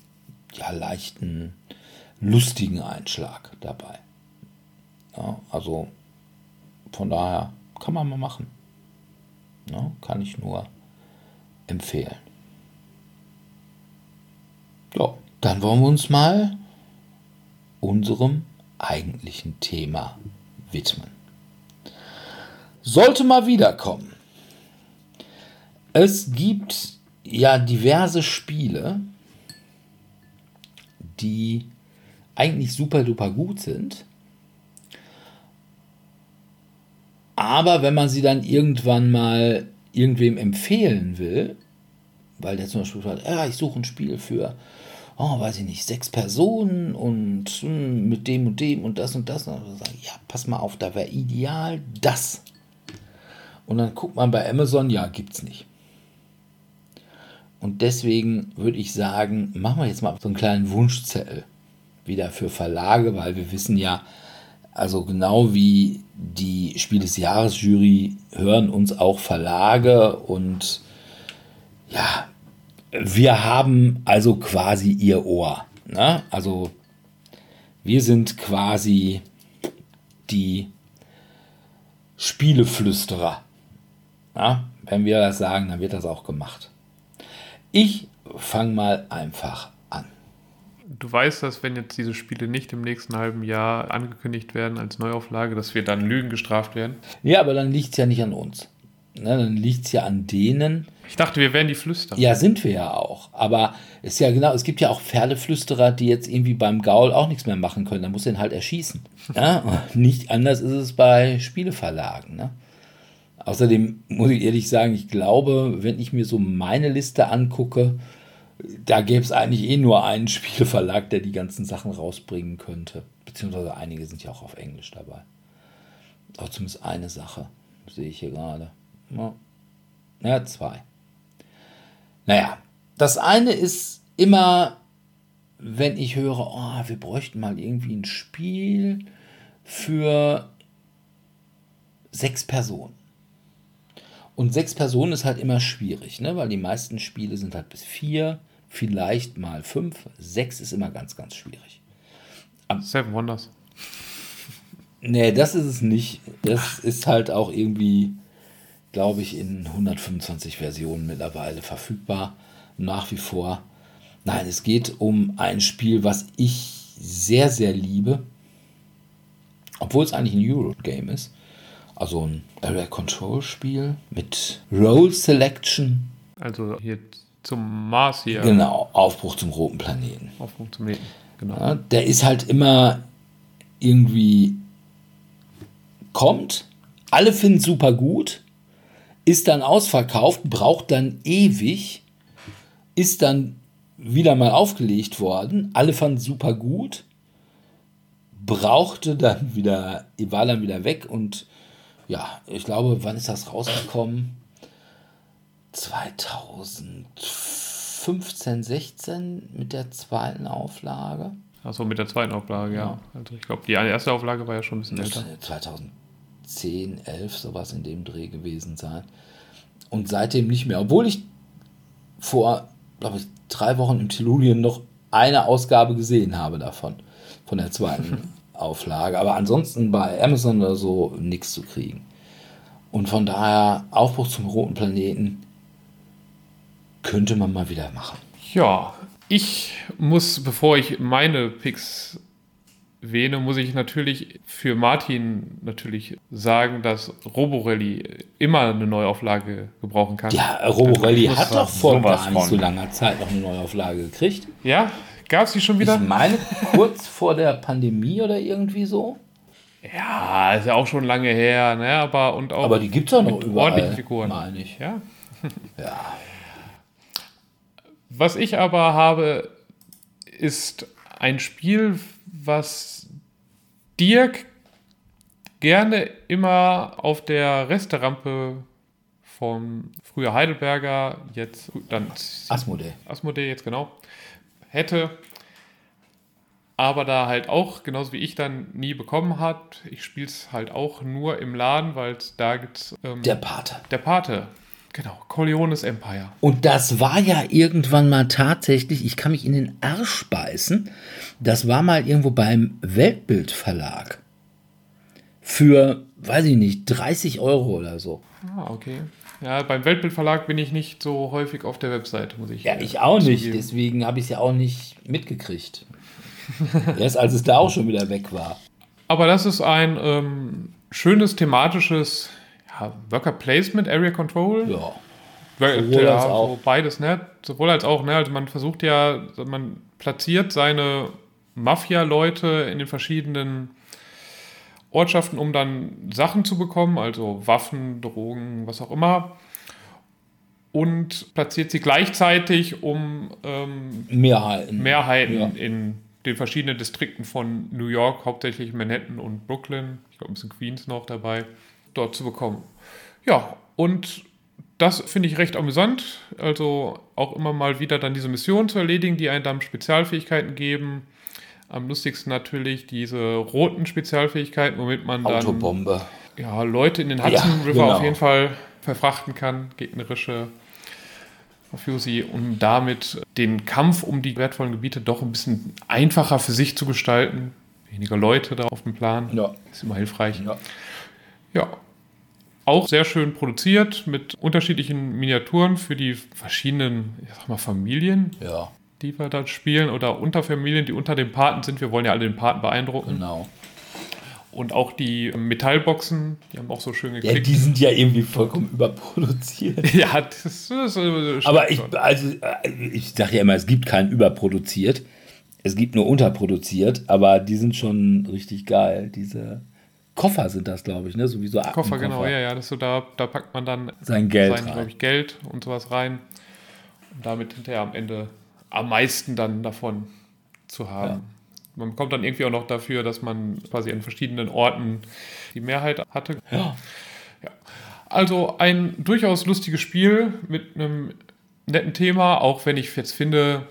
ja, leichten, lustigen Einschlag dabei. Ja, also von daher kann man mal machen. Ja, kann ich nur empfehlen. Ja, dann wollen wir uns mal unserem eigentlichen Thema widmen. Sollte mal wiederkommen. Es gibt ja diverse Spiele, die eigentlich super duper gut sind. Aber wenn man sie dann irgendwann mal irgendwem empfehlen will, weil der zum Beispiel sagt, ja, ich suche ein Spiel für, oh, weiß ich nicht, sechs Personen und hm, mit dem und dem und das und das, und dann sagen, ja, pass mal auf, da wäre ideal das. Und dann guckt man bei Amazon, ja, gibt's nicht. Und deswegen würde ich sagen, machen wir jetzt mal so einen kleinen Wunschzettel wieder für Verlage, weil wir wissen ja, also genau wie die Spiel des Jahres Jury hören uns auch Verlage und ja, wir haben also quasi ihr Ohr. Ne? Also wir sind quasi die Spieleflüsterer. Ja? Wenn wir das sagen, dann wird das auch gemacht. Ich fange mal einfach. Du weißt, dass wenn jetzt diese Spiele nicht im nächsten halben Jahr angekündigt werden als Neuauflage, dass wir dann Lügen gestraft werden? Ja, aber dann liegt es ja nicht an uns. Ne, dann liegt es ja an denen. Ich dachte, wir wären die Flüsterer. Ja, sind wir ja auch. Aber es ist ja genau, es gibt ja auch Pferdeflüsterer, die jetzt irgendwie beim Gaul auch nichts mehr machen können. Da muss den halt erschießen. Ja? Nicht anders ist es bei Spieleverlagen. Ne? Außerdem muss ich ehrlich sagen, ich glaube, wenn ich mir so meine Liste angucke, da gäbe es eigentlich eh nur einen Spieleverlag, der die ganzen Sachen rausbringen könnte. Beziehungsweise einige sind ja auch auf Englisch dabei. Aber zumindest eine Sache sehe ich hier gerade. Ja, ja zwei. Naja, das eine ist immer, wenn ich höre, oh, wir bräuchten mal irgendwie ein Spiel für sechs Personen. Und sechs Personen ist halt immer schwierig, ne? weil die meisten Spiele sind halt bis vier, vielleicht mal fünf. Sechs ist immer ganz, ganz schwierig. Am Seven Wonders. Nee, das ist es nicht. Das ist halt auch irgendwie, glaube ich, in 125 Versionen mittlerweile verfügbar. Nach wie vor. Nein, es geht um ein Spiel, was ich sehr, sehr liebe. Obwohl es eigentlich ein Eurogame ist. Also ein Area Control Spiel mit Role Selection. Also hier zum Mars hier. Genau, Aufbruch zum roten Planeten. Aufbruch zum Planeten. Genau. Ja, der ist halt immer irgendwie kommt, alle finden super gut, ist dann ausverkauft, braucht dann ewig, ist dann wieder mal aufgelegt worden, alle fanden super gut, brauchte dann wieder, war dann wieder weg und ja, ich glaube, wann ist das rausgekommen? 2015, 16 mit der zweiten Auflage. Achso, mit der zweiten Auflage, ja. Ja. Also ich glaube, die erste Auflage war ja schon ein bisschen älter. Müsste 2010, 11 sowas in dem Dreh gewesen sein. Und seitdem nicht mehr. Obwohl ich vor, glaube ich, drei Wochen im Tellurien noch eine Ausgabe gesehen habe davon. Von der zweiten Auflage. Aber ansonsten bei Amazon oder so nichts zu kriegen. Und von daher, Aufbruch zum roten Planeten könnte man mal wieder machen. Ja, ich muss, bevor ich meine Picks wähne, muss ich natürlich für Martin natürlich sagen, dass Roborally immer eine Neuauflage gebrauchen kann. Ja, Roborelli muss hat doch vor gar nicht von. so langer Zeit noch eine Neuauflage gekriegt. Ja? Gab es die schon wieder? Ich meine, kurz vor der Pandemie oder irgendwie so. Ja, ist ja auch schon lange her, ne? Aber und auch Aber die gibt es auch noch überall, Figuren. meine ich. Ja. Ja. Was ich aber habe, ist ein Spiel, was Dirk gerne immer auf der Resterampe vom früher Heidelberger, jetzt dann Asmodee. Asmodee jetzt genau, hätte, aber da halt auch, genauso wie ich dann nie bekommen hat, ich spiele es halt auch nur im Laden, weil da gibt's ähm, Der Pate. der Pate, genau, Corleones Empire. Und das war ja irgendwann mal tatsächlich, ich kann mich in den Arsch beißen, das war mal irgendwo beim Weltbildverlag. Für, weiß ich nicht, 30 Euro oder so. Ah, okay. Ja, beim Weltbildverlag bin ich nicht so häufig auf der Webseite, muss ich Ja, ich auch nicht, zugeben. deswegen habe ich es ja auch nicht mitgekriegt. Erst als es da auch schon wieder weg war. Aber das ist ein ähm, schönes thematisches ja, Worker Placement, Area Control. Ja. Sowohl ja, als auch. Beides, ne? Sowohl als auch, ne? Also man versucht ja, man platziert seine Mafia-Leute in den verschiedenen Ortschaften, um dann Sachen zu bekommen, also Waffen, Drogen, was auch immer. Und platziert sie gleichzeitig, um ähm, Mehrheiten. Mehrheiten Ja. in den verschiedenen Distrikten von New York, hauptsächlich Manhattan und Brooklyn, ich glaube ein bisschen Queens noch dabei, dort zu bekommen. Ja, und das finde ich recht amüsant. Also auch immer mal wieder dann diese Missionen zu erledigen, die einem dann Spezialfähigkeiten geben. Am lustigsten natürlich diese roten Spezialfähigkeiten, womit man dann Autobombe. ja, Leute in den Hudson Ja, River genau. auf jeden Fall verfrachten kann, gegnerische Mafiosi, um damit den Kampf um die wertvollen Gebiete doch ein bisschen einfacher für sich zu gestalten. Weniger Leute da auf dem Plan. Ja. Ist immer hilfreich. Ja. Ja. Auch sehr schön produziert mit unterschiedlichen Miniaturen für die verschiedenen, ich sag mal, Familien, Ja, die wir da spielen oder Unterfamilien, die unter dem Paten sind. Wir wollen ja alle den Paten beeindrucken. genau. Und auch die Metallboxen, die haben auch so schön Ja, geklickt. die sind ja irgendwie vollkommen überproduziert. Ja, das ist, ist Aber ich, also, äh, ich sage ja immer, es gibt keinen überproduziert. Es gibt nur unterproduziert, aber die sind schon richtig geil. Diese Koffer sind das, glaube ich, ne? Sowieso Koffer, genau, ja, ja. Das so, da, da packt man dann Sein Geld sein, rein. glaube ich, Geld und sowas rein. Um damit hinterher am Ende am meisten dann davon zu haben. Ja. Man bekommt dann irgendwie auch noch dafür, dass man quasi an verschiedenen Orten die Mehrheit hatte. Ja. Ja. Also ein durchaus lustiges Spiel mit einem netten Thema, auch wenn ich jetzt finde,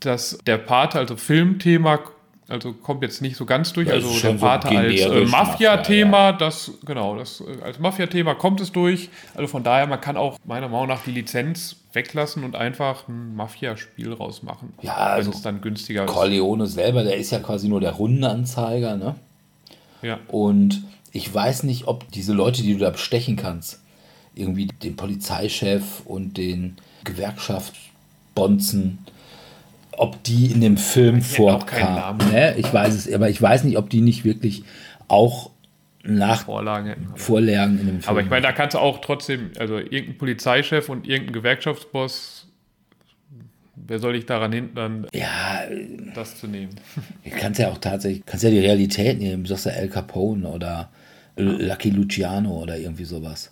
dass der Pate, also Filmthema, also kommt jetzt nicht so ganz durch. Ja, also ist der schon so als äh, Mafia-Thema, das, genau, das, äh, als Mafia-Thema kommt es durch. Also von daher, man kann auch meiner Meinung nach die Lizenz weglassen und einfach ein Mafia-Spiel rausmachen. Ja, also wenn es dann günstiger ist. Corleone selber, der ist ja quasi nur der Rundenanzeiger, ne? Ja. Und ich weiß nicht, ob diese Leute, die du da bestechen kannst, irgendwie den Polizeichef und den Gewerkschaftsbonzen, ob die in dem Film. Namen. Ne? Ich weiß es, aber ich weiß nicht, ob die nicht wirklich auch nach Vorlagen. Vorlagen in dem Film. Aber ich meine, da kannst du auch trotzdem, also irgendein Polizeichef und irgendein Gewerkschaftsboss, wer soll dich daran hindern, ja, das zu nehmen? Du kannst ja auch tatsächlich, kannst ja die Realität nehmen, du sagst ja El Capone oder Lucky Luciano oder irgendwie sowas.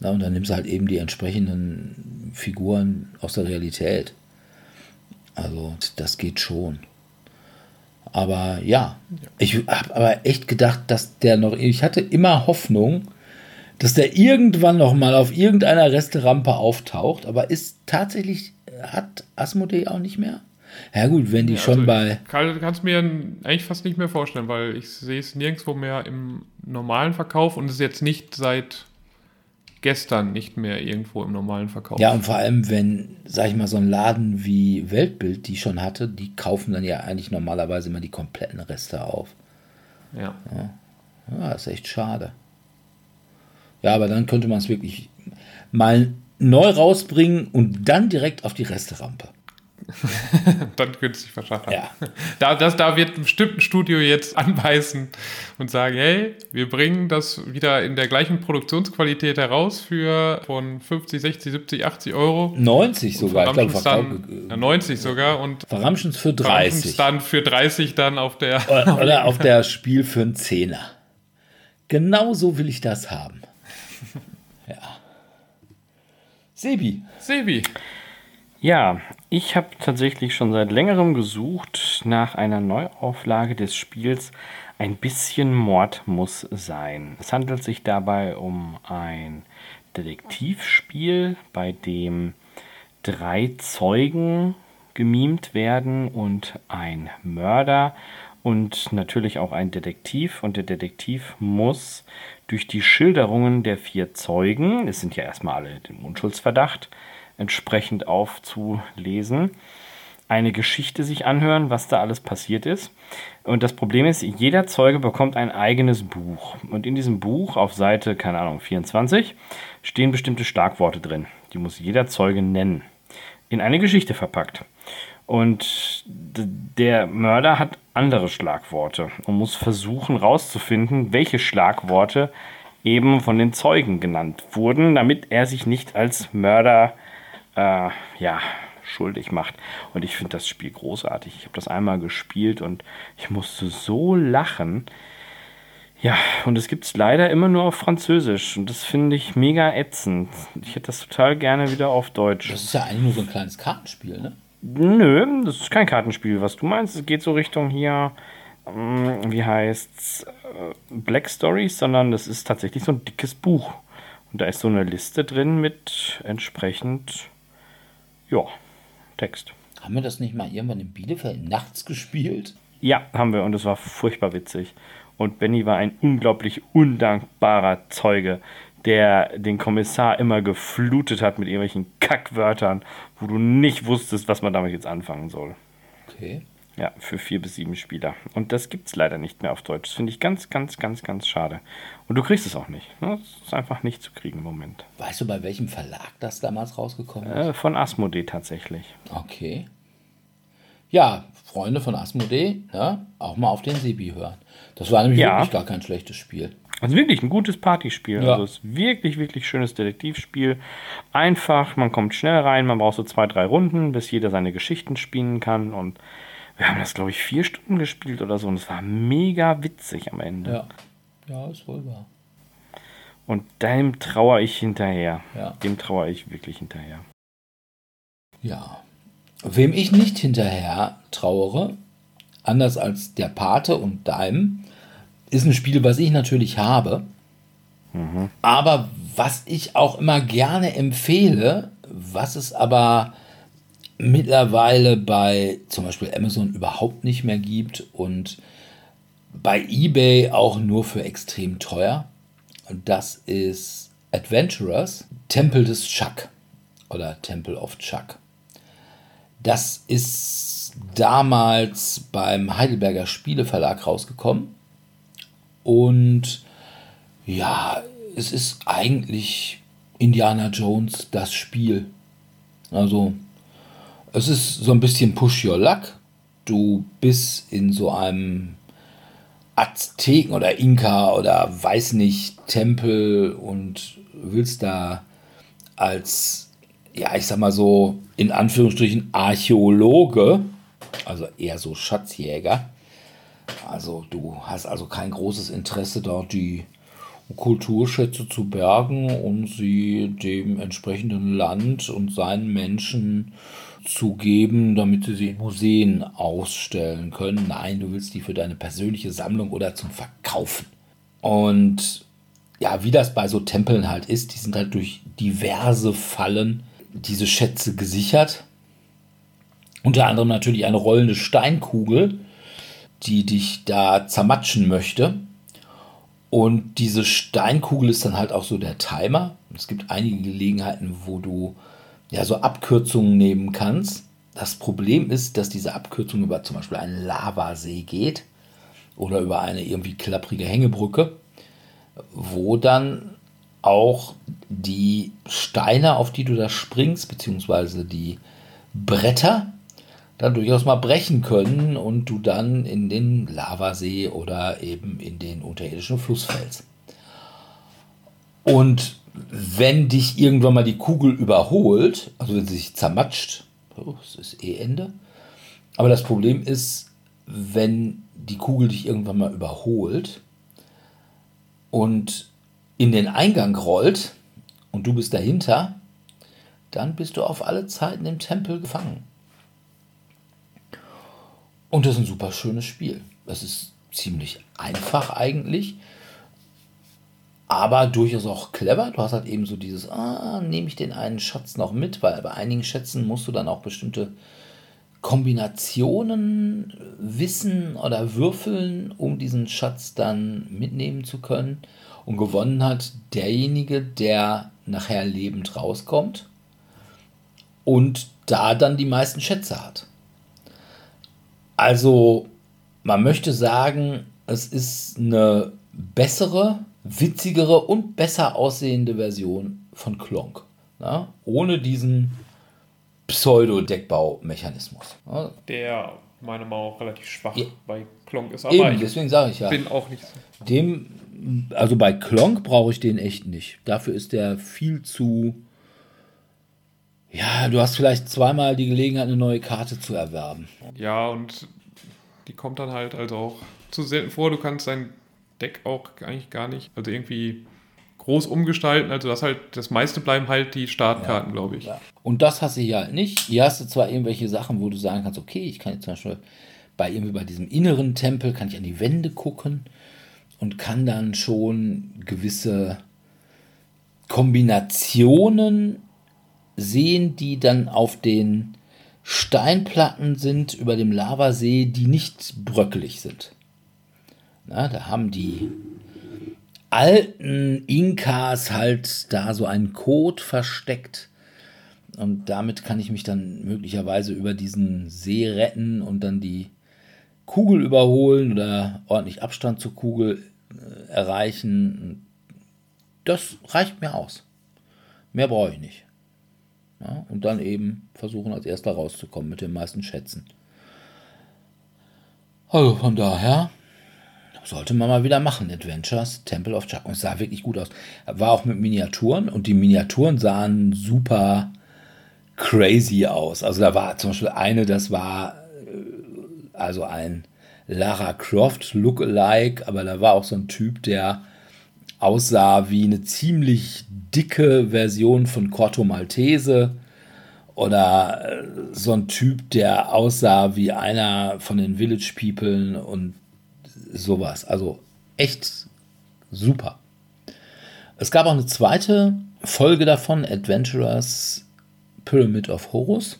Na, und dann nimmst du halt eben die entsprechenden Figuren aus der Realität. Also, das geht schon. Aber ja, ich habe aber echt gedacht, dass der noch, ich hatte immer Hoffnung, dass der irgendwann noch mal auf irgendeiner Resterampe auftaucht, aber ist tatsächlich, hat Asmodee auch nicht mehr? Ja gut, wenn die Ja, schon also bei, kann, kannst mir eigentlich fast nicht mehr vorstellen, weil ich sehe es nirgendwo mehr im normalen Verkauf und es ist jetzt nicht seit gestern nicht mehr irgendwo im normalen Verkauf. Ja, und vor allem, wenn, sag ich mal, so ein Laden wie Weltbild die schon hatte, die kaufen dann ja eigentlich normalerweise immer die kompletten Reste auf. ja. Ja, ist echt schade. Ja, aber dann könnte man es wirklich mal neu rausbringen und dann direkt auf die Resterampe. Dann günstig verschaffen. Ja. Da, das, da wird bestimmt ein Studio jetzt anbeißen und sagen, hey, wir bringen das wieder in der gleichen Produktionsqualität heraus für von 50, 60, 70, 80 Euro. 90 sogar, ich Verkauf, dann, ja, 90 sogar und Verramschen's für verramschen's 30. dann für 30 dann auf der Oder, oder auf der Spiel für einen Zehner. Genau so will ich das haben. Ja. Sebi. Sebi. Ja, ich habe tatsächlich schon seit längerem gesucht nach einer Neuauflage des Spiels Ein bisschen Mord muss sein. Es handelt sich dabei um ein Detektivspiel, bei dem drei Zeugen gemimt werden und ein Mörder und natürlich auch ein Detektiv. Und der Detektiv muss durch die Schilderungen der vier Zeugen, es sind ja erstmal alle im Unschuldsverdacht, entsprechend aufzulesen, eine Geschichte sich anhören, was da alles passiert ist. Und das Problem ist, jeder Zeuge bekommt ein eigenes Buch. Und in diesem Buch auf Seite, keine Ahnung, 24, stehen bestimmte Schlagworte drin. Die muss jeder Zeuge nennen. In eine Geschichte verpackt. Und der Mörder hat andere Schlagworte und muss versuchen herauszufinden, welche Schlagworte eben von den Zeugen genannt wurden, damit er sich nicht als Mörder äh, ja, schuldig macht. Und ich finde das Spiel großartig. Ich habe das einmal gespielt und ich musste so lachen. Ja, und es gibt es leider immer nur auf Französisch. Und das finde ich mega ätzend. Ich hätte das total gerne wieder auf Deutsch. Das ist ja eigentlich nur so ein kleines Kartenspiel, ne? Nö, das ist kein Kartenspiel. Was du meinst, es geht so Richtung hier, ähm, wie heißt's, äh, Black Stories, sondern das ist tatsächlich so ein dickes Buch. Und da ist so eine Liste drin mit entsprechend, ja, Text. Haben wir das nicht mal irgendwann in Bielefeld nachts gespielt? Ja, haben wir und es war furchtbar witzig. Und Benny war ein unglaublich undankbarer Zeuge, der den Kommissar immer geflutet hat mit irgendwelchen Kackwörtern, wo du nicht wusstest, was man damit jetzt anfangen soll. Okay. Ja, für vier bis sieben Spieler. Und das gibt es leider nicht mehr auf Deutsch. Das finde ich ganz, ganz, ganz, ganz schade. Und du kriegst es auch nicht. ne? Es ist einfach nicht zu kriegen im Moment. Weißt du, bei welchem Verlag das damals rausgekommen ist? Äh, von Asmodee tatsächlich. Okay. Ja, Freunde von Asmodee, ja, auch mal auf den Sebi hören. Das war nämlich Ja. wirklich gar kein schlechtes Spiel. Also wirklich ein gutes Partyspiel. Ja. Also es ist wirklich, wirklich schönes Detektivspiel. Einfach, man kommt schnell rein, man braucht so zwei, drei Runden, bis jeder seine Geschichten spielen kann. Und wir haben das, glaube ich, vier Stunden gespielt oder so. Und es war mega witzig am Ende. Ja. Ja, ist wohl wahr. Und dem trauere ich hinterher. Ja. Dem trauere ich wirklich hinterher. Ja. Wem ich nicht hinterher trauere, anders als der Pate und Daim, ist ein Spiel, was ich natürlich habe, aber was ich auch immer gerne empfehle, was es aber mittlerweile bei zum Beispiel Amazon überhaupt nicht mehr gibt und bei eBay auch nur für extrem teuer. Und das ist Adventurers, Tempel des Chuck oder Temple of Chuck. Das ist damals beim Heidelberger Spieleverlag rausgekommen Und ja, es ist eigentlich Indiana Jones das Spiel. Also, es ist so ein bisschen Push Your Luck. Du bist in so einem Azteken oder Inka oder weiß nicht Tempel und willst da als, ja, ich sag mal so, in Anführungsstrichen Archäologe, also eher so Schatzjäger. Also du hast also kein großes Interesse dort die Kulturschätze zu bergen und sie dem entsprechenden Land und seinen Menschen zu geben, damit sie sie in Museen ausstellen können. Nein, du willst die für deine persönliche Sammlung oder zum Verkaufen. Und ja, wie das bei so Tempeln halt ist, die sind halt durch diverse Fallen diese Schätze gesichert. Unter anderem natürlich eine rollende Steinkugel, die dich da zermatschen möchte. Und diese Steinkugel ist dann halt auch so der Timer. Es gibt einige Gelegenheiten, wo du ja so Abkürzungen nehmen kannst. Das Problem ist, dass diese Abkürzung über zum Beispiel einen Lavasee geht oder über eine irgendwie klapprige Hängebrücke, wo dann auch die Steine, auf die du da springst, beziehungsweise die Bretter, dann durchaus mal brechen können und du dann in den Lavasee oder eben in den unterirdischen Fluss fällst. Und wenn dich irgendwann mal die Kugel überholt, also wenn sie sich zermatscht, oh, ist eh Ende. Aber das Problem ist, wenn die Kugel dich irgendwann mal überholt und in den Eingang rollt und du bist dahinter, dann bist du auf alle Zeiten im Tempel gefangen. Und das ist ein super schönes Spiel. Das ist ziemlich einfach eigentlich, aber durchaus auch clever. Du hast halt eben so dieses, ah, nehme ich den einen Schatz noch mit, weil bei einigen Schätzen musst du dann auch bestimmte Kombinationen wissen oder würfeln, um diesen Schatz dann mitnehmen zu können. Und gewonnen hat derjenige, der nachher lebend rauskommt und da dann die meisten Schätze hat. Also, man möchte sagen, es ist eine bessere, witzigere und besser aussehende Version von Klonk. Na? Ohne diesen Pseudo-Deckbaumechanismus. Der meiner Meinung nach relativ schwach Ja. bei Klonk ist. Aber Eben, deswegen sage ich ja. bin auch nicht so. Dem, also bei Klonk brauche ich den echt nicht. Dafür ist der viel zu. Ja, du hast vielleicht zweimal die Gelegenheit, eine neue Karte zu erwerben. Ja, und die kommt dann halt also auch zu selten vor. Du kannst dein Deck auch eigentlich gar nicht, also irgendwie groß umgestalten. Also das halt, das meiste bleiben halt die Startkarten, glaube ich. Ja. Und das hast du hier halt nicht. Hier hast du zwar irgendwelche Sachen, wo du sagen kannst, okay, ich kann jetzt zum Beispiel bei irgendwie bei diesem inneren Tempel kann ich an die Wände gucken und kann dann schon gewisse Kombinationen sehen, die dann auf den Steinplatten sind über dem Lavasee, die nicht bröckelig sind. Na, da haben die alten Inkas halt da so einen Code versteckt. Und damit kann ich mich dann möglicherweise über diesen See retten und dann die Kugel überholen oder ordentlich Abstand zur Kugel äh, erreichen. Das reicht mir aus. Mehr brauche ich nicht. Ja, und dann eben versuchen, als erster rauszukommen mit den meisten Schätzen. Also von daher sollte man mal wieder machen. Adventures, Temple of Chuck. Und es sah wirklich gut aus. War auch mit Miniaturen und die Miniaturen sahen super crazy aus. Also da war zum Beispiel eine, das war äh, also ein Lara Croft Lookalike, aber da war auch so ein Typ, der aussah wie eine ziemlich dicke Version von Corto Maltese oder äh, so ein Typ, der aussah wie einer von den Village People und sowas. Also echt super. Es gab auch eine zweite Folge davon, Adventurers Pyramid of Horus.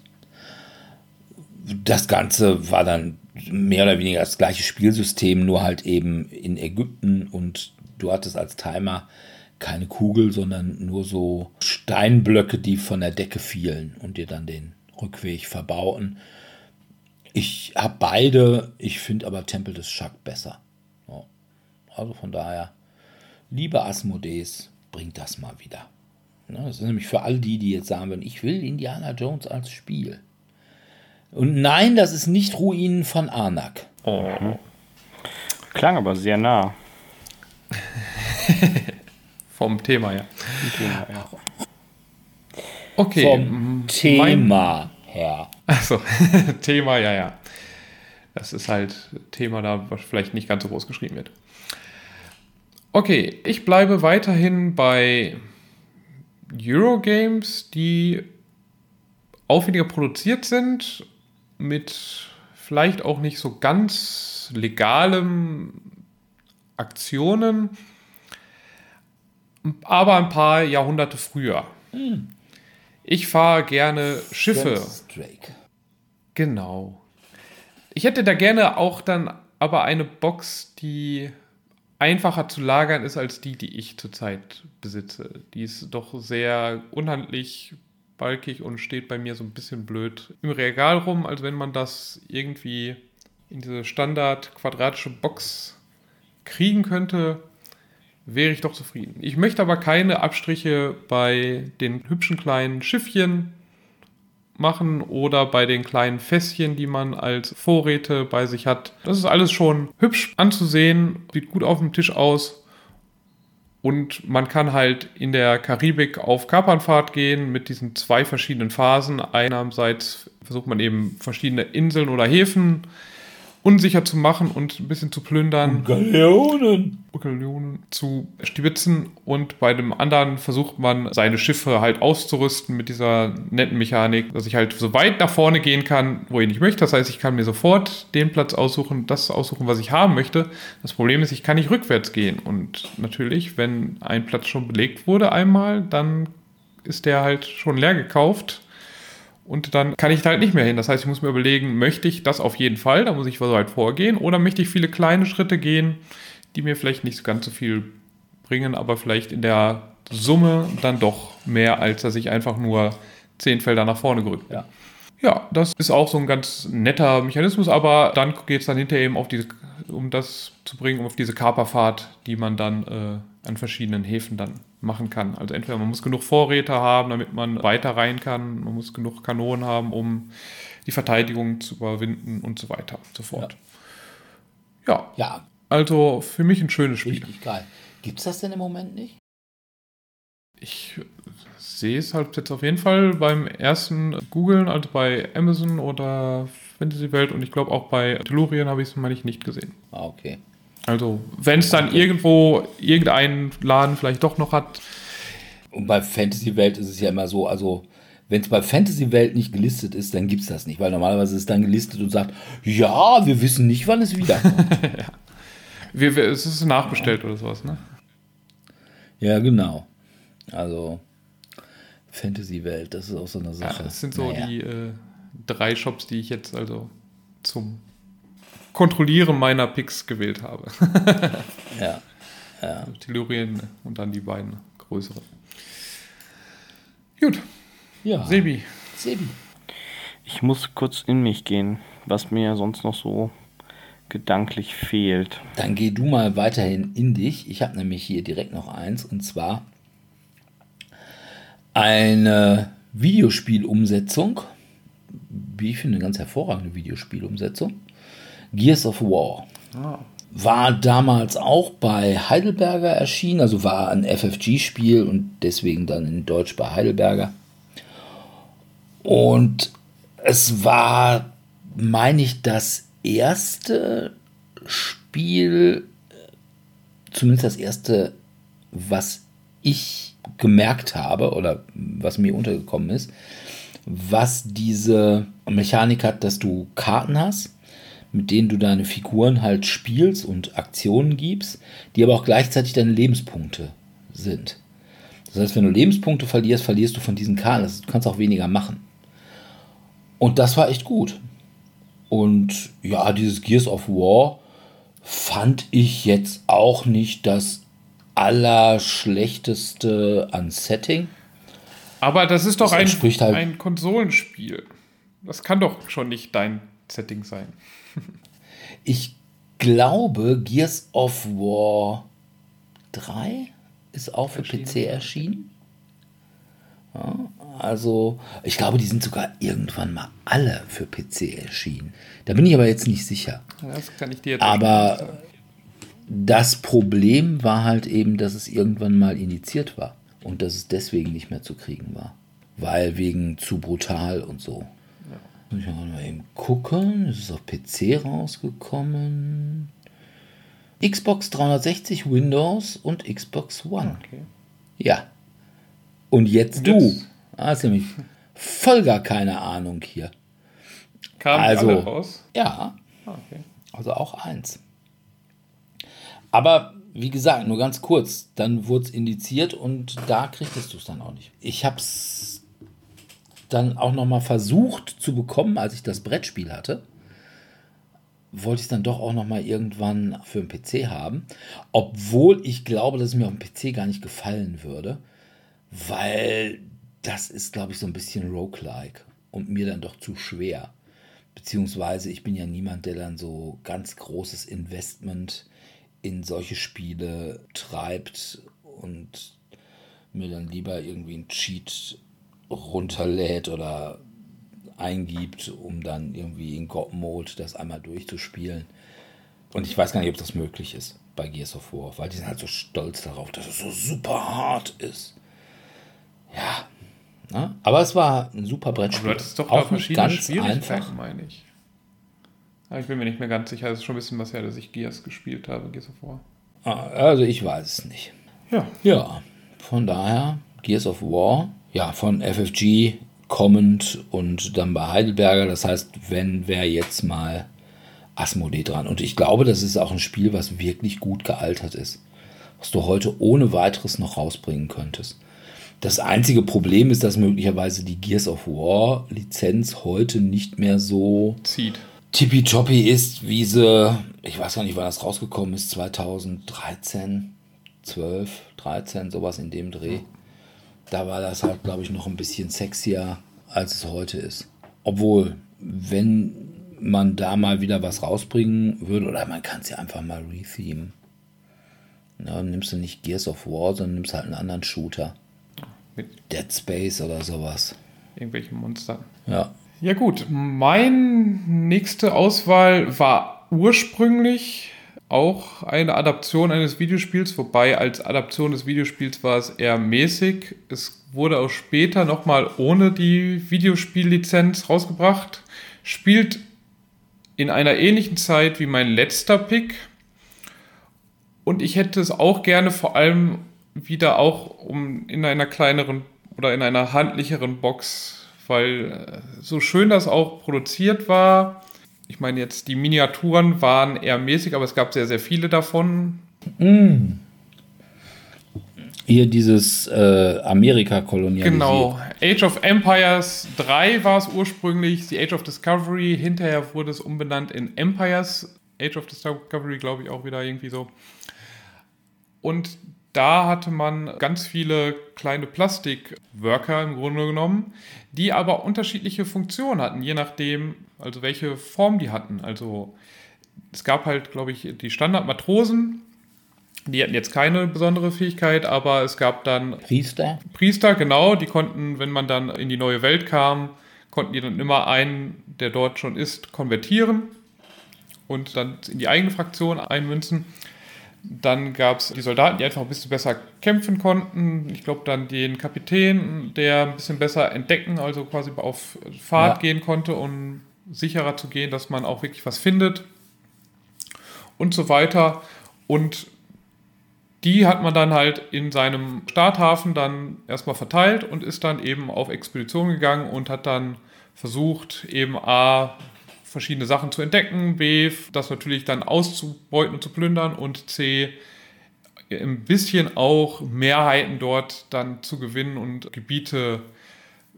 Das Ganze war dann mehr oder weniger das gleiche Spielsystem, nur halt eben in Ägypten und du hattest als Timer keine Kugel, sondern nur so Steinblöcke, die von der Decke fielen und dir dann den Rückweg verbauten. Ich habe beide, ich finde aber Tempel des Schack besser. Ja. Also von daher, liebe Asmodees, bringt das mal wieder. Ne, das ist nämlich für all die, die jetzt sagen würden, ich will Indiana Jones als Spiel. Und nein, das ist nicht Ruinen von Arnak. Oh. Klang aber sehr nah. Vom Thema, ja. Thema, ja. Okay. Vom Thema her. Achso, Thema, ja, ja. Das ist halt Thema, da was vielleicht nicht ganz so groß geschrieben wird. Okay, ich bleibe weiterhin bei Eurogames, die aufwendiger produziert sind, mit vielleicht auch nicht so ganz legalem Aktionen, aber ein paar Jahrhunderte früher. Ich fahre gerne Schiffe. Drake. Genau. Ich hätte da gerne auch dann aber eine Box, die einfacher zu lagern ist als die, die ich zurzeit besitze. Die ist doch sehr unhandlich, balkig und steht bei mir so ein bisschen blöd im Regal rum, als wenn man das irgendwie in diese Standard quadratische Box kriegen könnte, wäre ich doch zufrieden. Ich möchte aber keine Abstriche bei den hübschen kleinen Schiffchen machen oder bei den kleinen Fässchen, die man als Vorräte bei sich hat. Das ist alles schon hübsch anzusehen, sieht gut auf dem Tisch aus. Und man kann halt in der Karibik auf Kapernfahrt gehen mit diesen zwei verschiedenen Phasen. Einerseits versucht man eben verschiedene Inseln oder Häfen unsicher zu machen und ein bisschen zu plündern. Galeonen. Galeonen zu stibitzen und bei dem anderen versucht man seine Schiffe halt auszurüsten mit dieser netten Mechanik, dass ich halt so weit nach vorne gehen kann, wo ich nicht möchte. Das heißt, ich kann mir sofort den Platz aussuchen, das aussuchen, was ich haben möchte. Das Problem ist, ich kann nicht rückwärts gehen und natürlich, wenn ein Platz schon belegt wurde einmal, dann ist der halt schon leer gekauft. Und dann kann ich da halt nicht mehr hin. Das heißt, ich muss mir überlegen, möchte ich das auf jeden Fall, da muss ich so weit vorgehen, oder möchte ich viele kleine Schritte gehen, die mir vielleicht nicht ganz so viel bringen, aber vielleicht in der Summe dann doch mehr, als dass ich einfach nur zehn Felder nach vorne gerückt bin. Ja. Ja, das ist auch so ein ganz netter Mechanismus, aber dann geht es dann hinterher eben auf diese, um das zu bringen, um auf diese Kaperfahrt, die man dann äh, an verschiedenen Häfen dann machen kann. Also entweder man muss genug Vorräte haben, damit man weiter rein kann, man muss genug Kanonen haben, um die Verteidigung zu überwinden und so weiter und so fort. Ja, Ja, also für mich ein schönes Spiel. richtig geil. Gibt's das denn im Moment nicht? Ich sehe es halt jetzt auf jeden Fall beim ersten Googlen, also bei Amazon oder Fantasy Welt und ich glaube auch bei Tellurien habe ich es, meine ich, nicht gesehen. Ah, okay. Also, wenn es dann irgendwo irgendeinen Laden vielleicht doch noch hat, Und bei Fantasy Welt ist es ja immer so, also wenn es bei Fantasy Welt nicht gelistet ist, dann gibt's das nicht, weil normalerweise ist es dann gelistet und sagt, ja, wir wissen nicht, wann es wiederkommt. wir, wir, es ist nachbestellt oder sowas, ne? ja, genau. Also Fantasy Welt, das ist auch so eine Ja, Sache. das sind so Naja. die äh, drei Shops, die ich jetzt also zum Kontrollieren meiner Picks gewählt habe. Ja. Tellurien und dann die beiden größeren. Gut, Ja. Sebi. Sebi. Ich muss kurz in mich gehen, was mir sonst noch so gedanklich fehlt. Dann geh du mal weiterhin in dich. Ich habe nämlich hier direkt noch eins und zwar eine Videospielumsetzung. Wie ich finde, eine ganz hervorragende Videospielumsetzung. Gears of War. War damals auch bei Heidelberger erschienen, also war ein FFG-Spiel und deswegen dann in Deutsch bei Heidelberger. Und es war, meine ich, das erste Spiel, zumindest das erste, was ich gemerkt habe oder was mir untergekommen ist, was diese Mechanik hat, dass du Karten hast, mit denen du deine Figuren halt spielst und Aktionen gibst, die aber auch gleichzeitig deine Lebenspunkte sind. Das heißt, wenn du Lebenspunkte verlierst, verlierst du von diesen Karten. Das- Du kannst auch weniger machen. Und das war echt gut. Und ja, dieses Gears of War fand ich jetzt auch nicht das allerschlechteste an Setting. Aber das ist doch Das ein, halt- ein Konsolenspiel. Das kann doch schon nicht dein Setting sein. Ich glaube, Gears of War 3 ist auch für Erschienen. PC erschienen. Ja, also, ich glaube, die sind sogar irgendwann mal alle für PC erschienen. Da bin ich aber jetzt nicht sicher. Das kann ich dir jetzt Aber- nicht sagen. Das Problem war halt eben, dass es irgendwann mal initiiert war und dass es deswegen nicht mehr zu kriegen war. Weil wegen zu brutal und so. Muss ich mal eben gucken. Es ist auf PC rausgekommen. Xbox 360, Windows und Xbox One. Okay. Ja. Und jetzt du. jetzt? Hast nämlich voll gar keine Ahnung hier. Kamen Also- alle raus? Ja, Ah, okay. also auch eins. Aber wie gesagt, nur ganz kurz, dann wurde es indiziert und da kriegtest du es dann auch nicht. Ich habe es dann auch noch mal versucht zu bekommen, als ich das Brettspiel hatte. Wollte ich es dann doch auch noch mal irgendwann für einen PC haben. Obwohl ich glaube, dass es mir auf dem PC gar nicht gefallen würde. Weil das ist, glaube ich, so ein bisschen roguelike und mir dann doch zu schwer. Beziehungsweise ich bin ja niemand, der dann so ganz großes Investment in solche Spiele treibt und mir dann lieber irgendwie einen Cheat runterlädt oder eingibt, um dann irgendwie in God-Mode das einmal durchzuspielen. Und ich weiß gar nicht, ob das möglich ist bei Gears of War, weil die sind halt so stolz darauf, dass es so super hart ist. Ja. Ne? Aber es war ein super Aber Brettspiel. du hattest doch Auch verschiedene ganz einfach. meine ich. Aber ich bin mir nicht mehr ganz sicher. Es ist schon ein bisschen was her, dass ich Gears gespielt habe, Gears of War. Ah, Also ich weiß es nicht. Ja, Ja, von daher Gears of War, ja, von FFG kommend und dann bei Heidelberger. Das heißt, wenn wäre jetzt mal Asmodee dran. Und ich glaube, das ist auch ein Spiel, was wirklich gut gealtert ist. Was du heute ohne weiteres noch rausbringen könntest. Das einzige Problem ist, dass möglicherweise die Gears of War Lizenz heute nicht mehr so zieht. tippitoppi ist, wie sie, ich weiß gar nicht, wann das rausgekommen ist, 2013, 12, 13, sowas in dem Dreh. Da war das halt, glaube ich, noch ein bisschen sexier, als es heute ist. Obwohl, wenn man da mal wieder was rausbringen würde, oder man kann es ja einfach mal rethemen. Ja, dann nimmst du nicht Gears of War, sondern nimmst halt einen anderen Shooter. Mit Dead Space oder sowas. irgendwelchen Monstern. Ja. Ja gut, mein nächste Auswahl war ursprünglich auch eine Adaption eines Videospiels, wobei als Adaption des Videospiels war es eher mäßig. Es wurde auch später nochmal ohne die Videospiellizenz rausgebracht. Spielt in einer ähnlichen Zeit wie mein letzter Pick. Und ich hätte es auch gerne vor allem wieder auch um in einer kleineren oder in einer handlicheren Box, weil so schön das auch produziert war. Ich meine jetzt, die Miniaturen waren eher mäßig, aber es gab sehr, sehr viele davon. Hier dieses äh, Amerika-Kolonialisiert. Genau. Age of Empires 3 war es ursprünglich, die Age of Discovery. Hinterher wurde es umbenannt in Empires. Age of Discovery, glaube ich, auch wieder irgendwie so. Und da hatte man ganz viele kleine Plastikworker im Grunde genommen, die aber unterschiedliche Funktionen hatten, je nachdem, also welche Form die hatten. Also es gab halt, glaube ich, die Standardmatrosen, die hatten jetzt keine besondere Fähigkeit, aber es gab dann Priester. Priester, genau, die konnten, wenn man dann in die neue Welt kam, konnten die dann immer einen, der dort schon ist, konvertieren und dann in die eigene Fraktion einmünzen. Dann gab es die Soldaten, die einfach ein bisschen besser kämpfen konnten. Ich glaube dann den Kapitän, der ein bisschen besser entdecken, also quasi auf Fahrt Ja. gehen konnte, um sicherer zu gehen, dass man auch wirklich was findet und so weiter. Und die hat man dann halt in seinem Starthafen dann erstmal verteilt und ist dann eben auf Expedition gegangen und hat dann versucht, eben A, verschiedene Sachen zu entdecken, B, das natürlich dann auszubeuten und zu plündern und C, ein bisschen auch Mehrheiten dort dann zu gewinnen und Gebiete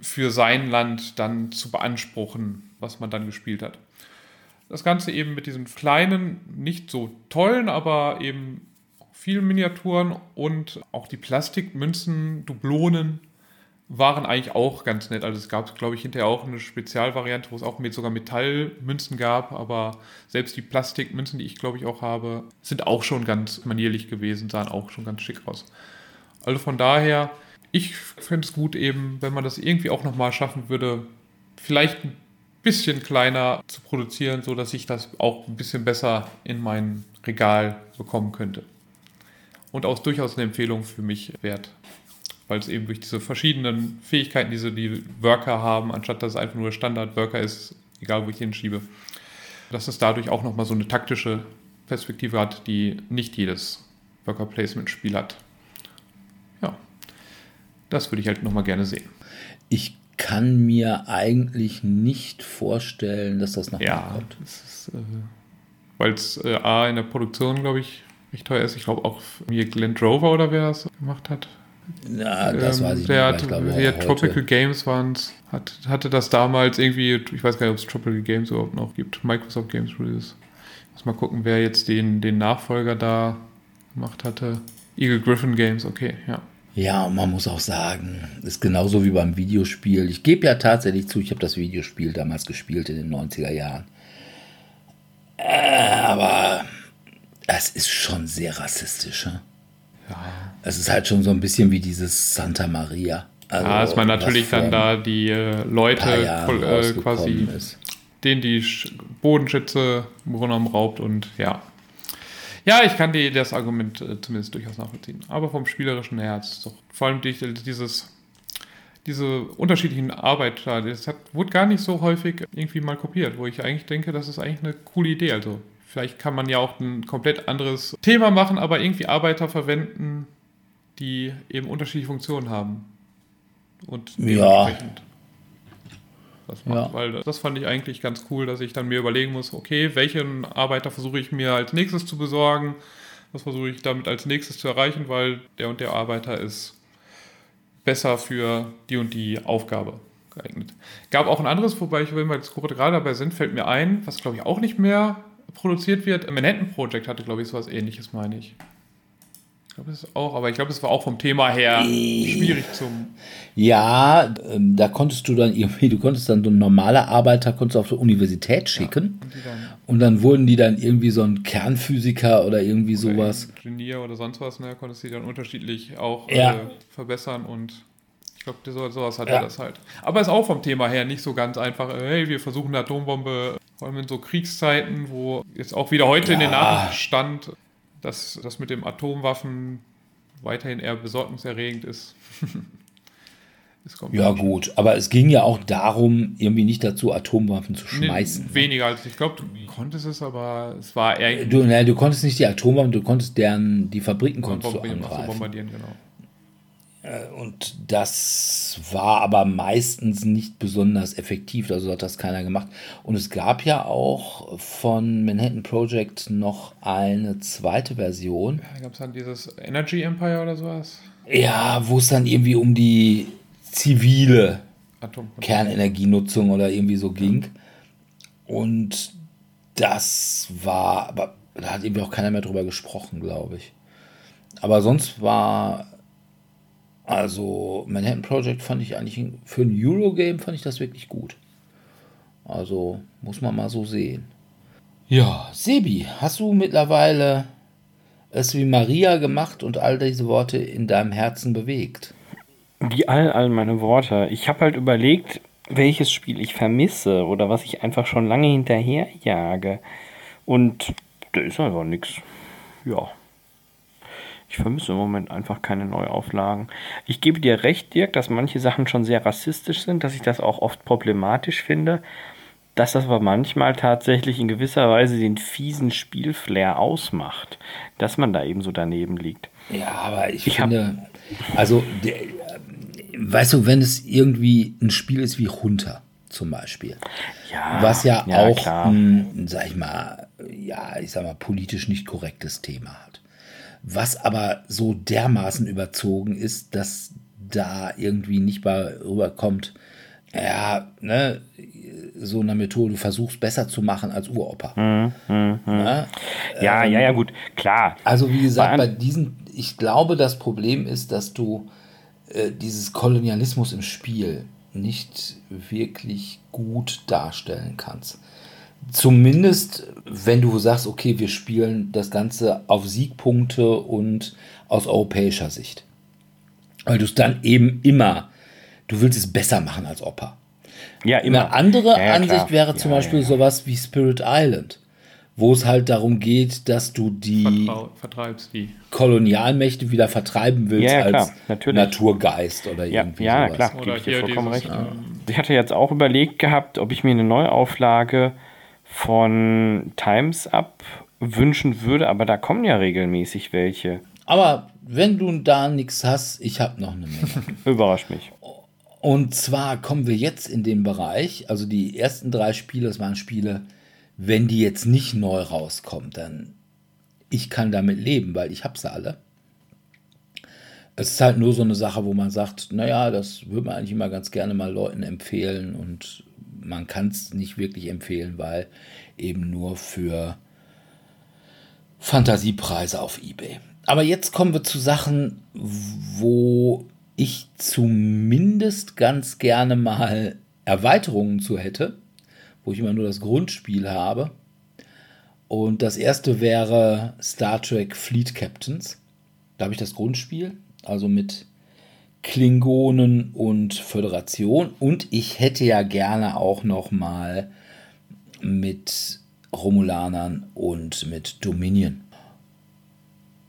für sein Land dann zu beanspruchen, was man dann gespielt hat. Das Ganze eben mit diesen kleinen, nicht so tollen, aber eben vielen Miniaturen und auch die Plastikmünzen, Dublonen waren eigentlich auch ganz nett. Also es gab, glaube ich, hinterher auch eine Spezialvariante, wo es auch mit sogar Metallmünzen gab, aber selbst die Plastikmünzen, die ich, glaube ich, auch habe, sind auch schon ganz manierlich gewesen, sahen auch schon ganz schick aus. Also von daher, ich finde es gut eben, wenn man das irgendwie auch nochmal schaffen würde, vielleicht ein bisschen kleiner zu produzieren, sodass ich das auch ein bisschen besser in mein Regal bekommen könnte. Und auch durchaus eine Empfehlung für mich wert weil es eben durch diese verschiedenen Fähigkeiten, die so die Worker haben, anstatt dass es einfach nur Standard-Worker ist, egal wo ich hinschiebe, dass es dadurch auch nochmal so eine taktische Perspektive hat, die nicht jedes Worker-Placement-Spiel hat. Ja, das würde ich halt nochmal gerne sehen. Ich kann mir eigentlich nicht vorstellen, dass das noch ja, kommt. Äh, weil es äh, A in der Produktion, glaube ich, recht teuer ist. Ich glaube auch mir Glenn Drover oder wer das gemacht hat, ja, das ähm, weiß ich der nicht. Hat, der Tropical Games waren hat, hatte das damals irgendwie, ich weiß gar nicht, ob es Tropical Games überhaupt noch gibt, Microsoft Games Release. Muss mal gucken, wer jetzt den, den Nachfolger da gemacht hatte. Eagle Griffin Games, okay, ja. Ja, und man muss auch sagen, ist genauso wie beim Videospiel. Ich gebe ja tatsächlich zu, ich habe das Videospiel damals gespielt in den 90er Jahren. Äh, aber es ist schon sehr rassistisch. Hm? Ja. Es ist halt schon so ein bisschen wie dieses Santa Maria. Also, ja, dass man natürlich dann da die äh, Leute äh, quasi, ist. denen die Bodenschätze im Grunde genommen raubt und ja. Ja, ich kann die, das Argument äh, zumindest durchaus nachvollziehen. Aber vom spielerischen Herz, doch vor allem die, dieses, diese unterschiedlichen Arbeit, das hat, wurde gar nicht so häufig irgendwie mal kopiert, wo ich eigentlich denke, das ist eigentlich eine coole Idee. Also Vielleicht kann man ja auch ein komplett anderes Thema machen, aber irgendwie Arbeiter verwenden, die eben unterschiedliche Funktionen haben. Und dementsprechend. Ja. Das macht, ja. Weil das fand ich eigentlich ganz cool, dass ich dann mir überlegen muss, okay, welchen Arbeiter versuche ich mir als nächstes zu besorgen? Was versuche ich damit als nächstes zu erreichen, weil der und der Arbeiter ist besser für die und die Aufgabe geeignet. Gab auch ein anderes, wobei ich, wenn wir jetzt gerade dabei sind, fällt mir ein, was glaube ich auch nicht mehr produziert wird. Manhattan Project hatte, glaube ich, so was ähnliches, meine ich. Ich glaube, ist auch, aber ich glaube, es war auch vom Thema her schwierig zum. Ja, ähm, da konntest du dann irgendwie, du konntest dann so ein normaler Arbeiter konntest auf die Universität schicken. Ja, und, dann, und, dann, wurden die dann irgendwie so ein Kernphysiker oder irgendwie oder sowas. Ingenieur oder sonst was, ne? Konntest du die dann unterschiedlich auch ja. äh, verbessern und ich glaube, so, sowas hat ja. er das halt. Aber ist auch vom Thema her nicht so ganz einfach, äh, hey, wir versuchen eine Atombombe vor allem in so Kriegszeiten, wo jetzt auch wieder heute ja. in den Nachrichten stand, dass das mit dem Atomwaffen weiterhin eher besorgniserregend ist. ja, gut, aber es ging ja auch darum, irgendwie nicht dazu, Atomwaffen zu schmeißen. Nee, weniger als ich glaube, du konntest es, aber es war eher. Du, na, du konntest nicht die Atomwaffen, du konntest deren, die Fabriken konntest du angreifen. bombardieren, genau. Äh, und das war aber meistens nicht besonders effektiv, also hat das keiner gemacht. Und es gab ja auch von Manhattan Project noch eine zweite Version. Ja, gab es dann dieses Energy Empire oder sowas? Ja, wo es dann irgendwie um die zivile Kernenergienutzung oder irgendwie so ging. Und das war, aber da hat irgendwie auch keiner mehr drüber gesprochen, glaube ich. Aber sonst war also Manhattan Project fand ich eigentlich für ein Eurogame fand ich das wirklich gut. Also muss man mal so sehen. Ja, Sebi, hast du mittlerweile es wie Maria gemacht und all diese Worte in deinem Herzen bewegt? Wie all, all meine Worte. Ich habe halt überlegt, welches Spiel ich vermisse oder was ich einfach schon lange hinterherjage. Und da ist einfach nichts. Ja. Ich vermisse im Moment einfach keine Neuauflagen. Ich gebe dir recht, Dirk, dass manche Sachen schon sehr rassistisch sind, dass ich das auch oft problematisch finde, dass das aber manchmal tatsächlich in gewisser Weise den fiesen Spielflair ausmacht, dass man da eben so daneben liegt. Ja, aber ich, ich finde, also, der, weißt du, wenn es irgendwie ein Spiel ist wie Hunter zum Beispiel, ja, was ja, ja auch, ein, sag ich mal, ja, ich sag mal, politisch nicht korrektes Thema hat was aber so dermaßen überzogen ist, dass da irgendwie nicht mal rüberkommt, ja, ne, so eine Methode, du versuchst besser zu machen als Uropa. Hm, hm, hm. Ja, ja, ähm, ja, ja, gut, klar. Also wie gesagt, bei diesen, ich glaube, das Problem ist, dass du äh, dieses Kolonialismus im Spiel nicht wirklich gut darstellen kannst. Zumindest, wenn du sagst, okay, wir spielen das Ganze auf Siegpunkte und aus europäischer Sicht. Weil du es dann eben immer, du willst es besser machen als Opa. Ja, immer. Eine andere Ja, ja, Ansicht wäre zum Ja, Beispiel ja, ja. sowas wie Spirit Island, wo es halt darum geht, dass du die Vertrau, vertreibst die. Kolonialmächte wieder vertreiben willst Ja, ja, als natürlich. Naturgeist oder Ja, irgendwie ja, sowas. klar, Oder gebe ich dir hier vollkommen recht. ähm, Ich hatte jetzt auch überlegt gehabt, ob ich mir eine Neuauflage von Times Up wünschen würde, aber da kommen ja regelmäßig welche. Aber wenn du da nichts hast, ich habe noch eine Menge. Überrascht mich. Und zwar kommen wir jetzt in den Bereich, also die ersten drei Spiele, das waren Spiele, wenn die jetzt nicht neu rauskommen, dann ich kann damit leben, weil ich habe sie alle. Es ist halt nur so eine Sache, wo man sagt, naja, das würde man eigentlich immer ganz gerne mal Leuten empfehlen und man kann es nicht wirklich empfehlen, weil eben nur für Fantasiepreise auf eBay. Aber jetzt kommen wir zu Sachen, wo ich zumindest ganz gerne mal Erweiterungen zu hätte, wo ich immer nur das Grundspiel habe. Und das erste wäre Star Trek Fleet Captains. Da habe ich das Grundspiel, also mit Klingonen und Föderation. Und ich hätte ja gerne auch noch mal mit Romulanern und mit Dominion.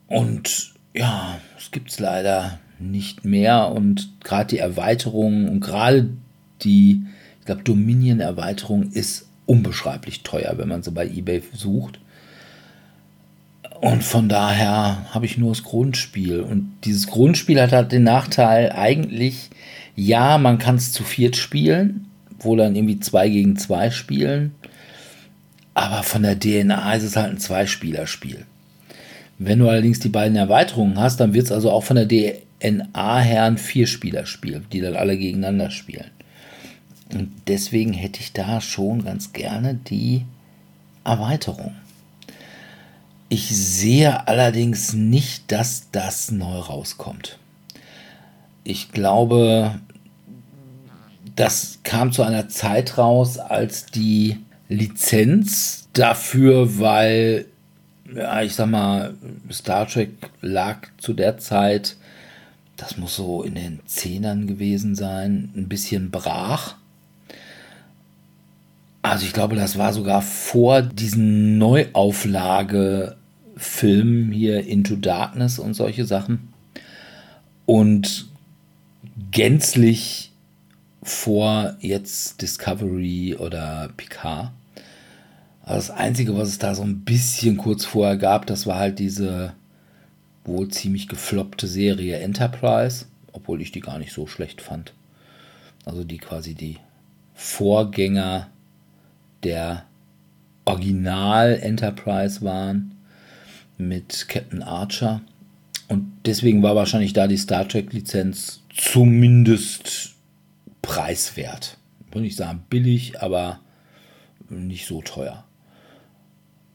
Und ja, es gibt es leider nicht mehr. Und gerade die Erweiterung und gerade die, ich glaube, Dominion-Erweiterung ist unbeschreiblich teuer, wenn man sie bei eBay sucht. Und von daher habe ich nur das Grundspiel. Und dieses Grundspiel hat halt den Nachteil, eigentlich, ja, man kann es zu viert spielen, wo dann irgendwie zwei gegen zwei spielen. Aber von der DNA ist es halt ein Zweispielerspiel. Wenn du allerdings die beiden Erweiterungen hast, dann wird es also auch von der DNA her ein Vierspielerspiel, die dann alle gegeneinander spielen. Und deswegen hätte ich da schon ganz gerne die Erweiterung. Ich sehe allerdings nicht, dass das neu rauskommt. Ich glaube, das kam zu einer Zeit raus, als die Lizenz dafür, weil, ja, ich sag mal, Star Trek lag zu der Zeit, das muss so in den Zehnern gewesen sein, ein bisschen brach. Also ich glaube, das war sogar vor diesen Neuauflage-Filmen hier Into Darkness und solche Sachen. Und gänzlich vor jetzt Discovery oder Picard. Also das Einzige, was es da so ein bisschen kurz vorher gab, das war halt diese wohl ziemlich gefloppte Serie Enterprise, obwohl ich die gar nicht so schlecht fand. Also die quasi die Vorgänger der Original Enterprise waren mit Captain Archer. Und deswegen war wahrscheinlich da die Star Trek Lizenz zumindest preiswert. Ich will nicht sagen billig, aber nicht so teuer.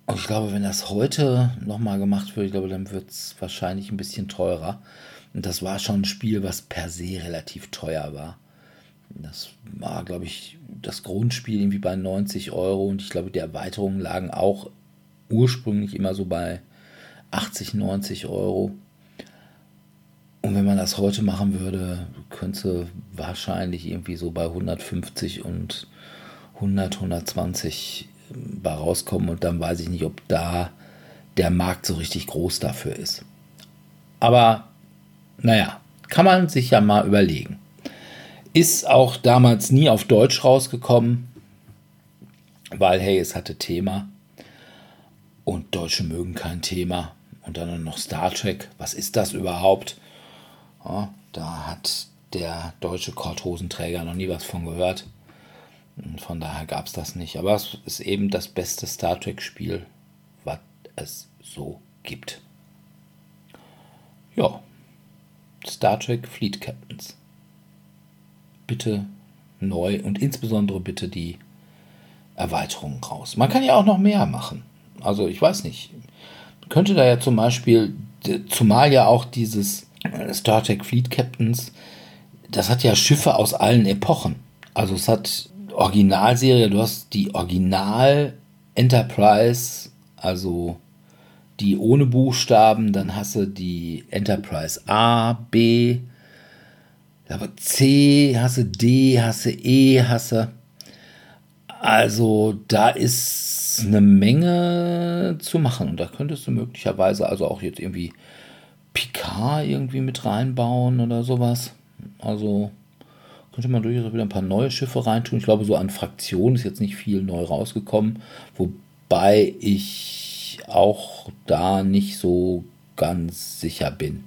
Und ich glaube, wenn das heute nochmal gemacht wird, ich glaube, dann wird es wahrscheinlich ein bisschen teurer. Und das war schon ein Spiel, was per se relativ teuer war. Das war, glaube ich, das Grundspiel irgendwie bei 90 Euro und ich glaube, die Erweiterungen lagen auch ursprünglich immer so bei 80, 90 Euro. Und wenn man das heute machen würde, könnte wahrscheinlich irgendwie so bei 150 und 100, 120 bei rauskommen und dann weiß ich nicht, ob da der Markt so richtig groß dafür ist. Aber naja, kann man sich ja mal überlegen. Ist auch damals nie auf Deutsch rausgekommen, weil hey, es hatte Thema und Deutsche mögen kein Thema. Und dann noch Star Trek, was ist das überhaupt? Ja, da hat der deutsche Korthosenträger noch nie was von gehört. Und von daher gab es das nicht. Aber es ist eben das beste Star Trek-Spiel, was es so gibt. Ja, Star Trek Fleet Captains. Bitte neu und insbesondere bitte die Erweiterungen raus. Man kann ja auch noch mehr machen. Also ich weiß nicht. Könnte da ja zum Beispiel, zumal ja auch dieses Star Trek Fleet Captains das hat ja Schiffe aus allen Epochen. Also es hat Originalserie, du hast die Original Enterprise, also die ohne Buchstaben, dann hast du die Enterprise A, B, aber C, hast du D, hast du E, hast du. Also da ist eine Menge zu machen. Und da könntest du möglicherweise also auch jetzt irgendwie Picard irgendwie mit reinbauen oder sowas. Also könnte man durchaus wieder ein paar neue Schiffe reintun. Ich glaube, so an Fraktionen ist jetzt nicht viel neu rausgekommen. Wobei ich auch da nicht so ganz sicher bin.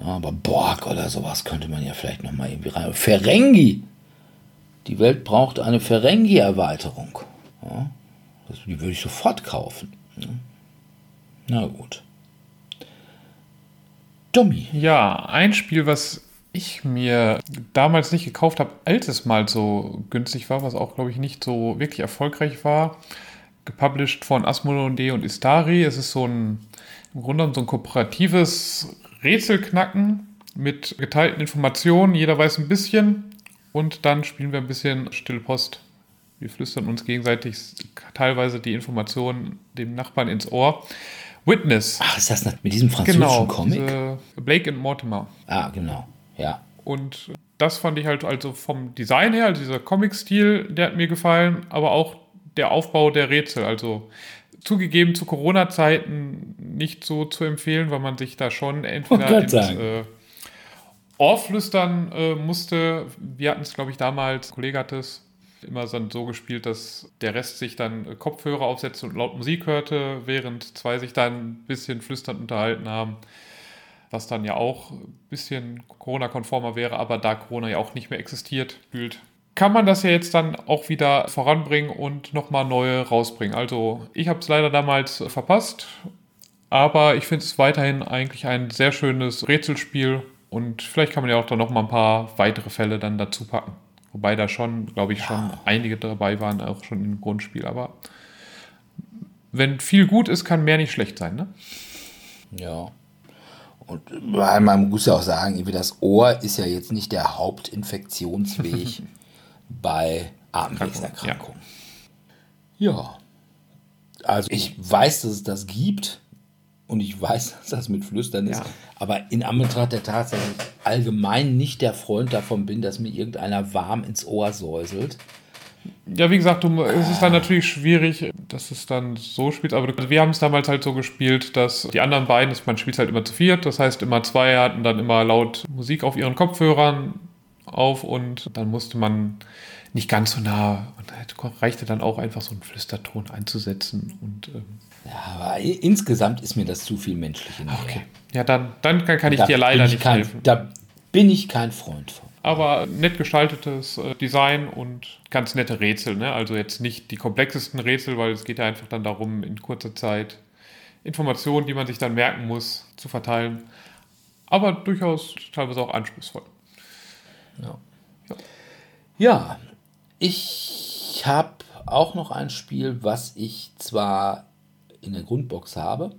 Aber Borg oder sowas könnte man ja vielleicht nochmal irgendwie rein. Ferengi! Die Welt braucht eine Ferengi-Erweiterung. Ja, die würde ich sofort kaufen. Ja. Na gut. Dummy. Ja, ein Spiel, was ich mir damals nicht gekauft habe, als es mal so günstig war, was auch, glaube ich, nicht so wirklich erfolgreich war. Gepublished von Asmodee und Istari. Es ist so ein, im Grunde genommen so ein kooperatives Rätselknacken mit geteilten Informationen. Jeder weiß ein bisschen und dann spielen wir ein bisschen Stille Post. Wir flüstern uns gegenseitig teilweise die Informationen dem Nachbarn ins Ohr. Witness. Ach, ist das mit diesem französischen genau, Comic? Blake and Mortimer. Ah, genau. Ja. Und das fand ich halt also vom Design her, also dieser Comic-Stil, der hat mir gefallen, aber auch der Aufbau der Rätsel. Also zugegeben zu Corona-Zeiten nicht so zu empfehlen, weil man sich da schon entweder ins äh, Ohr flüstern äh, musste. Wir hatten es, glaube ich, damals, ein Kollege hatte es immer so gespielt, dass der Rest sich dann Kopfhörer aufsetzte und laut Musik hörte, während zwei sich dann ein bisschen flüsternd unterhalten haben. Was dann ja auch ein bisschen Corona-konformer wäre, aber da Corona ja auch nicht mehr existiert, fühlt kann man das ja jetzt dann auch wieder voranbringen und nochmal neue rausbringen. Also ich habe es leider damals verpasst, aber ich finde es weiterhin eigentlich ein sehr schönes Rätselspiel und vielleicht kann man ja auch dann nochmal ein paar weitere Fälle dann dazu packen. Wobei da schon, glaube ich, ja. schon einige dabei waren, auch schon im Grundspiel. Aber wenn viel gut ist, kann mehr nicht schlecht sein, ne? Ja. Und man muss ja auch sagen, das Ohr ist ja jetzt nicht der Hauptinfektionsweg. bei Atemwegserkrankungen. Ja. ja. Also ich weiß, dass es das gibt und ich weiß, dass das mit Flüstern ist, ja. aber in Anbetracht der Tatsache, dass ich allgemein nicht der Freund davon bin, dass mir irgendeiner warm ins Ohr säuselt. Ja, wie gesagt, du, es ist dann natürlich schwierig, dass es dann so spielt, aber wir haben es damals halt so gespielt, dass die anderen beiden, man spielt halt immer zu viert, das heißt immer zwei hatten dann immer laut Musik auf ihren Kopfhörern, auf und dann musste man nicht ganz so nah und reichte dann auch einfach so einen Flüsterton einzusetzen und ähm, ja, aber insgesamt ist mir das zu viel menschliche Nähe. Okay. Ja, dann, dann kann, kann ich da dir leider ich nicht kein, helfen. Da bin ich kein Freund von. Aber nett gestaltetes äh, Design und ganz nette Rätsel. Ne? Also jetzt nicht die komplexesten Rätsel, weil es geht ja einfach dann darum, in kurzer Zeit Informationen, die man sich dann merken muss, zu verteilen. Aber durchaus teilweise auch anspruchsvoll. Ja. Ja, ich habe auch noch ein Spiel, was ich zwar in der Grundbox habe,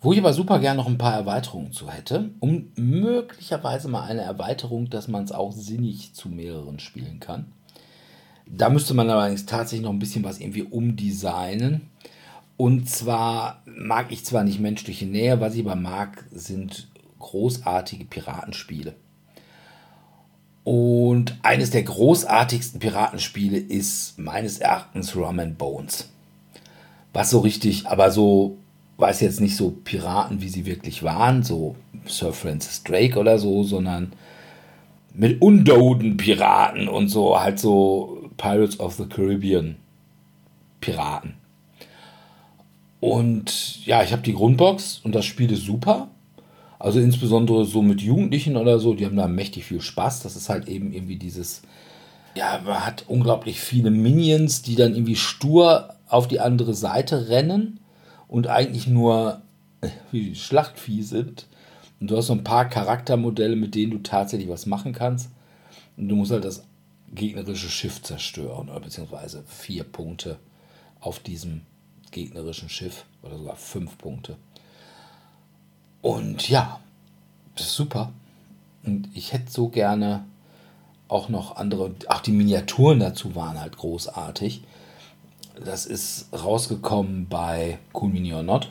wo ich aber super gerne noch ein paar Erweiterungen zu hätte, um möglicherweise mal eine Erweiterung, dass man es auch sinnig zu mehreren spielen kann. Da müsste man allerdings tatsächlich noch ein bisschen was irgendwie umdesignen. Und zwar mag ich zwar nicht menschliche Nähe, was ich aber mag, sind großartige Piratenspiele. Und eines der großartigsten Piratenspiele ist meines Erachtens Rum and Bones. Was so richtig, aber so, weiß jetzt nicht so Piraten, wie sie wirklich waren, so Sir Francis Drake oder so, sondern mit undoden Piraten und so, halt so Pirates of the Caribbean Piraten. Und ja, ich habe die Grundbox und das Spiel ist super. Also insbesondere so mit Jugendlichen oder so, die haben da mächtig viel Spaß. Das ist halt eben irgendwie dieses, ja, man hat unglaublich viele Minions, die dann irgendwie stur auf die andere Seite rennen und eigentlich nur äh, wie Schlachtvieh sind. Und du hast so ein paar Charaktermodelle, mit denen du tatsächlich was machen kannst. Und du musst halt das gegnerische Schiff zerstören, oder beziehungsweise vier Punkte auf diesem gegnerischen Schiff oder sogar fünf Punkte. Und ja, das ist super. Und ich hätte so gerne auch noch andere, auch die Miniaturen dazu waren halt großartig. Das ist rausgekommen bei Cool Mini or Not.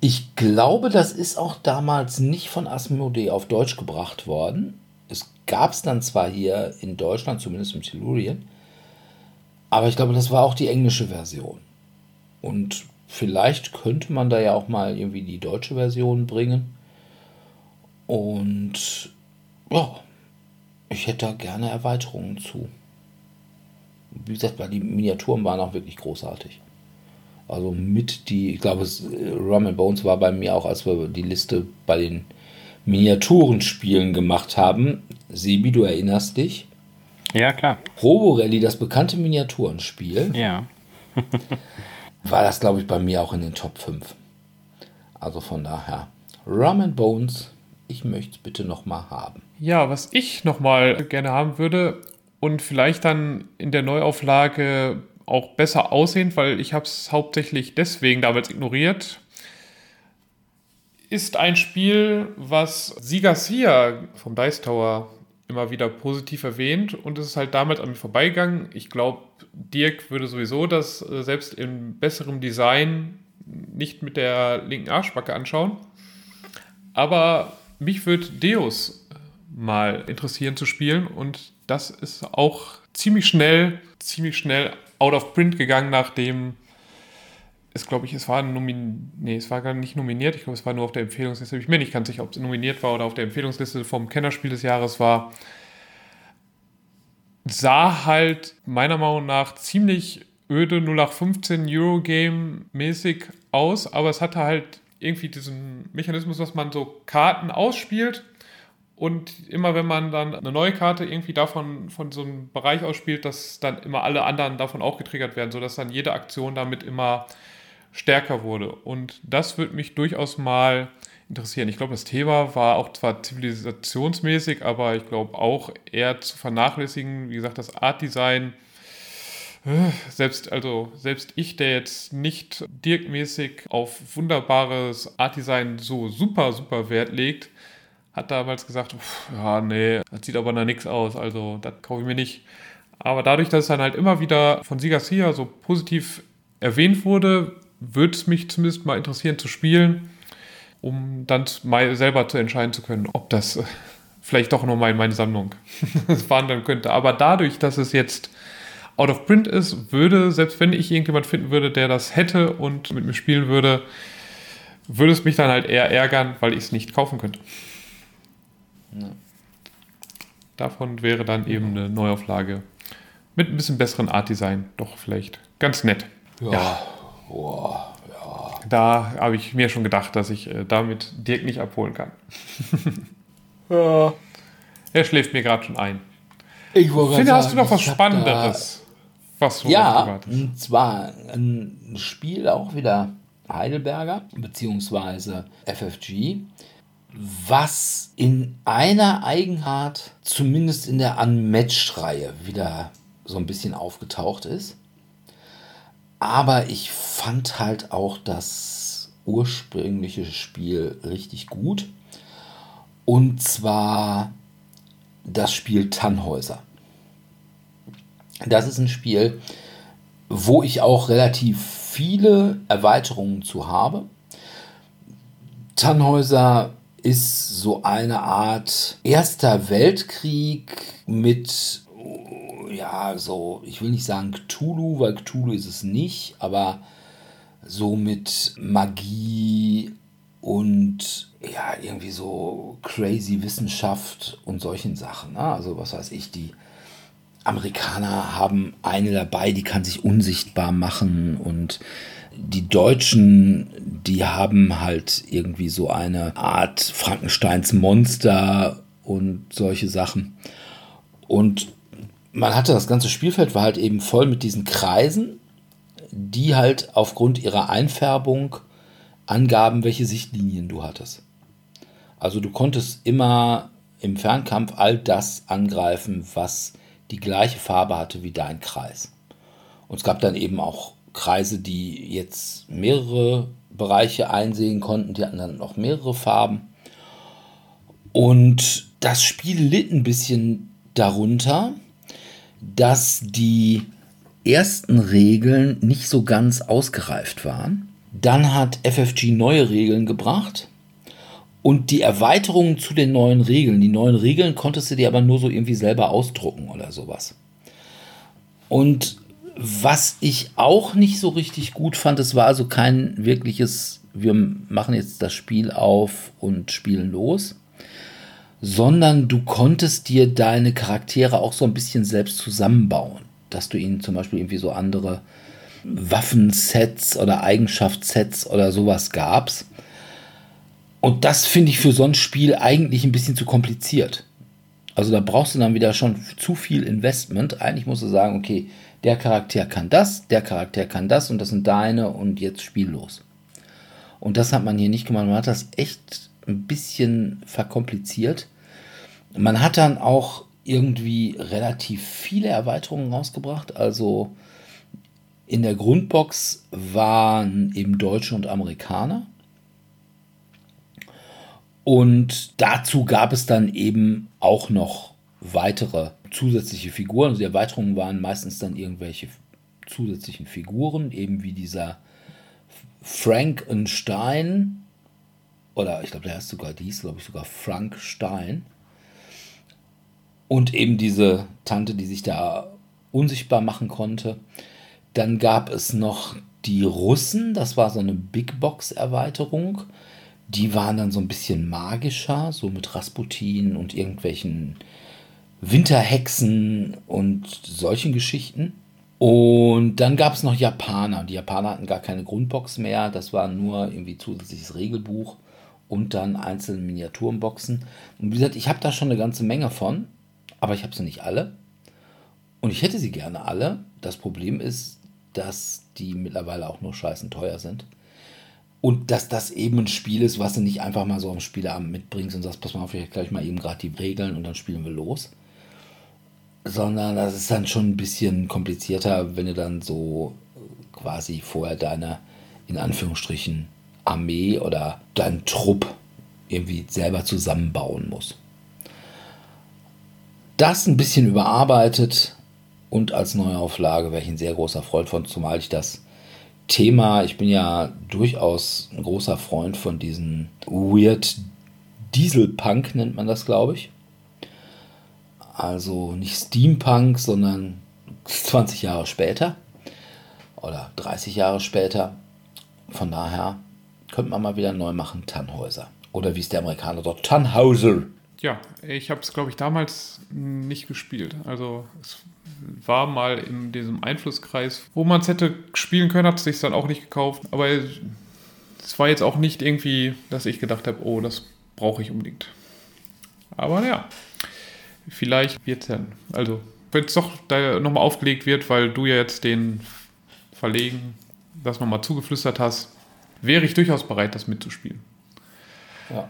Ich glaube, das ist auch damals nicht von Asmodee auf Deutsch gebracht worden. Es gab es dann zwar hier in Deutschland, zumindest im Tellurien, aber ich glaube, das war auch die englische Version. Und vielleicht könnte man da ja auch mal irgendwie die deutsche Version bringen. Und ja, ich hätte da gerne Erweiterungen zu. Wie gesagt, weil die Miniaturen waren auch wirklich großartig. Also mit die, ich glaube, Rum Bones war bei mir auch, als wir die Liste bei den Miniaturenspielen gemacht haben. Sebi, du erinnerst dich? Ja, klar. Roborelli, das bekannte Miniaturenspiel. Ja. war das, glaube ich, bei mir auch in den Top 5. Also von daher, Rum Bones, ich möchte es bitte nochmal haben. Ja, was ich nochmal gerne haben würde und vielleicht dann in der Neuauflage auch besser aussehend, weil ich habe es hauptsächlich deswegen damals ignoriert, ist ein Spiel, was Siga Sia vom Dice Tower immer wieder positiv erwähnt und es ist halt damals an mir vorbeigegangen. Ich glaube, Dirk würde sowieso das äh, selbst in besserem Design nicht mit der linken Arschbacke anschauen. Aber mich würde Deus mal interessieren zu spielen und das ist auch ziemlich schnell, ziemlich schnell out of print gegangen, nachdem es, glaube ich, es war nee, es war gar nicht nominiert, ich glaube, es war nur auf der Empfehlungsliste. Ich bin nicht ganz sicher, ob es nominiert war oder auf der Empfehlungsliste vom Kennerspiel des Jahres war. Sah halt meiner Meinung nach ziemlich öde 0815 Eurogame mäßig aus, aber es hatte halt irgendwie diesen Mechanismus, dass man so Karten ausspielt und immer wenn man dann eine neue Karte irgendwie davon von so einem Bereich ausspielt, dass dann immer alle anderen davon auch getriggert werden, sodass dann jede Aktion damit immer stärker wurde. Und das würde mich durchaus mal interessieren. Ich glaube, das Thema war auch zwar zivilisationsmäßig, aber ich glaube auch eher zu vernachlässigen. Wie gesagt, das Artdesign. Äh, selbst, also, selbst ich, der jetzt nicht dirkmäßig auf wunderbares Artdesign so super, super Wert legt, hat damals gesagt, ja, nee, das sieht aber nach nichts aus, also das kaufe ich mir nicht. Aber dadurch, dass es dann halt immer wieder von Siga Sia so positiv erwähnt wurde, würde es mich zumindest mal interessieren zu spielen, um dann mal selber zu entscheiden zu können, ob das äh, vielleicht doch nochmal in meine Sammlung wandern könnte. Aber dadurch, dass es jetzt out of print ist, würde, selbst wenn ich irgendjemand finden würde, der das hätte und mit mir spielen würde, würde es mich dann halt eher ärgern, weil ich es nicht kaufen könnte. Ja. Davon wäre dann eben eine Neuauflage mit ein bisschen besseren Art-Design doch vielleicht ganz nett. Ja. ja. Boah, ja. Da habe ich mir schon gedacht, dass ich äh, damit Dirk nicht abholen kann. ja. Er schläft mir gerade schon ein. Ich wollte Finde, hast du noch was Spannenderes? Was ja, und zwar ein Spiel auch wieder Heidelberger, beziehungsweise FFG was in einer Eigenart, zumindest in der Unmatched-Reihe, wieder so ein bisschen aufgetaucht ist. Aber ich fand halt auch das ursprüngliche Spiel richtig gut. Und zwar das Spiel Tannhäuser. Das ist ein Spiel, wo ich auch relativ viele Erweiterungen zu habe. Tannhäuser ist so eine Art Erster Weltkrieg mit, ja, so, ich will nicht sagen Cthulhu, weil Cthulhu ist es nicht, aber so mit Magie und ja, irgendwie so crazy Wissenschaft und solchen Sachen. Ne? Also, was weiß ich, die Amerikaner haben eine dabei, die kann sich unsichtbar machen und die Deutschen, die haben halt irgendwie so eine Art Frankensteins Monster und solche Sachen. Und man hatte das ganze Spielfeld war halt eben voll mit diesen Kreisen, die halt aufgrund ihrer Einfärbung angaben, welche Sichtlinien du hattest. Also du konntest immer im Fernkampf all das angreifen, was die gleiche Farbe hatte wie dein Kreis. Und es gab dann eben auch Kreise, die jetzt mehrere Bereiche einsehen konnten, die hatten dann noch mehrere Farben. Und das Spiel litt ein bisschen darunter, dass die ersten Regeln nicht so ganz ausgereift waren. Dann hat FFG neue Regeln gebracht und die Erweiterungen zu den neuen Regeln. Die neuen Regeln konntest du dir aber nur so irgendwie selber ausdrucken oder sowas. Und was ich auch nicht so richtig gut fand, es war also kein wirkliches, wir machen jetzt das Spiel auf und spielen los, sondern du konntest dir deine Charaktere auch so ein bisschen selbst zusammenbauen, dass du ihnen zum Beispiel irgendwie so andere Waffensets oder Eigenschaftssets oder sowas gabst. Und das finde ich für so ein Spiel eigentlich ein bisschen zu kompliziert. Also da brauchst du dann wieder schon zu viel Investment. Eigentlich musst du sagen, okay, der Charakter kann das, der Charakter kann das und das sind deine und jetzt spiel los. Und das hat man hier nicht gemacht. Man hat das echt ein bisschen verkompliziert. Man hat dann auch irgendwie relativ viele Erweiterungen rausgebracht. Also in der Grundbox waren eben Deutsche und Amerikaner. Und dazu gab es dann eben auch noch weitere zusätzliche Figuren. Also die Erweiterungen waren meistens dann irgendwelche zusätzlichen Figuren, eben wie dieser Frankenstein. Oder ich glaube, der heißt sogar, dies, glaube ich, sogar Frank Stein. Und eben diese Tante, die sich da unsichtbar machen konnte. Dann gab es noch die Russen, das war so eine Big Box-Erweiterung. Die waren dann so ein bisschen magischer, so mit Rasputin und irgendwelchen Winterhexen und solchen Geschichten. Und dann gab es noch Japaner. Die Japaner hatten gar keine Grundbox mehr. Das war nur irgendwie zusätzliches Regelbuch und dann einzelne Miniaturenboxen. Und wie gesagt, ich habe da schon eine ganze Menge von, aber ich habe sie nicht alle. Und ich hätte sie gerne alle. Das Problem ist, dass die mittlerweile auch nur scheißen teuer sind. Und dass das eben ein Spiel ist, was du nicht einfach mal so am Spieleabend mitbringst und sagst, pass mal auf, ich gleich mal eben gerade die Regeln und dann spielen wir los sondern das ist dann schon ein bisschen komplizierter, wenn du dann so quasi vorher deine, in Anführungsstrichen, Armee oder deinen Trupp irgendwie selber zusammenbauen musst. Das ein bisschen überarbeitet und als Neuauflage wäre ich ein sehr großer Freund von, zumal ich das Thema, ich bin ja durchaus ein großer Freund von diesen Weird Dieselpunk, nennt man das, glaube ich. Also nicht Steampunk, sondern 20 Jahre später oder 30 Jahre später. Von daher könnte man mal wieder neu machen, Tannhäuser. Oder wie es der Amerikaner dort, Tannhauser. Ja, ich habe es, glaube ich, damals nicht gespielt. Also es war mal in diesem Einflusskreis, wo man es hätte spielen können, hat es sich dann auch nicht gekauft. Aber es war jetzt auch nicht irgendwie, dass ich gedacht habe, oh, das brauche ich unbedingt. Aber ja, vielleicht wird es dann. Also, wenn es doch da nochmal aufgelegt wird, weil du ja jetzt den Verlegen das nochmal zugeflüstert hast, wäre ich durchaus bereit, das mitzuspielen. Ja.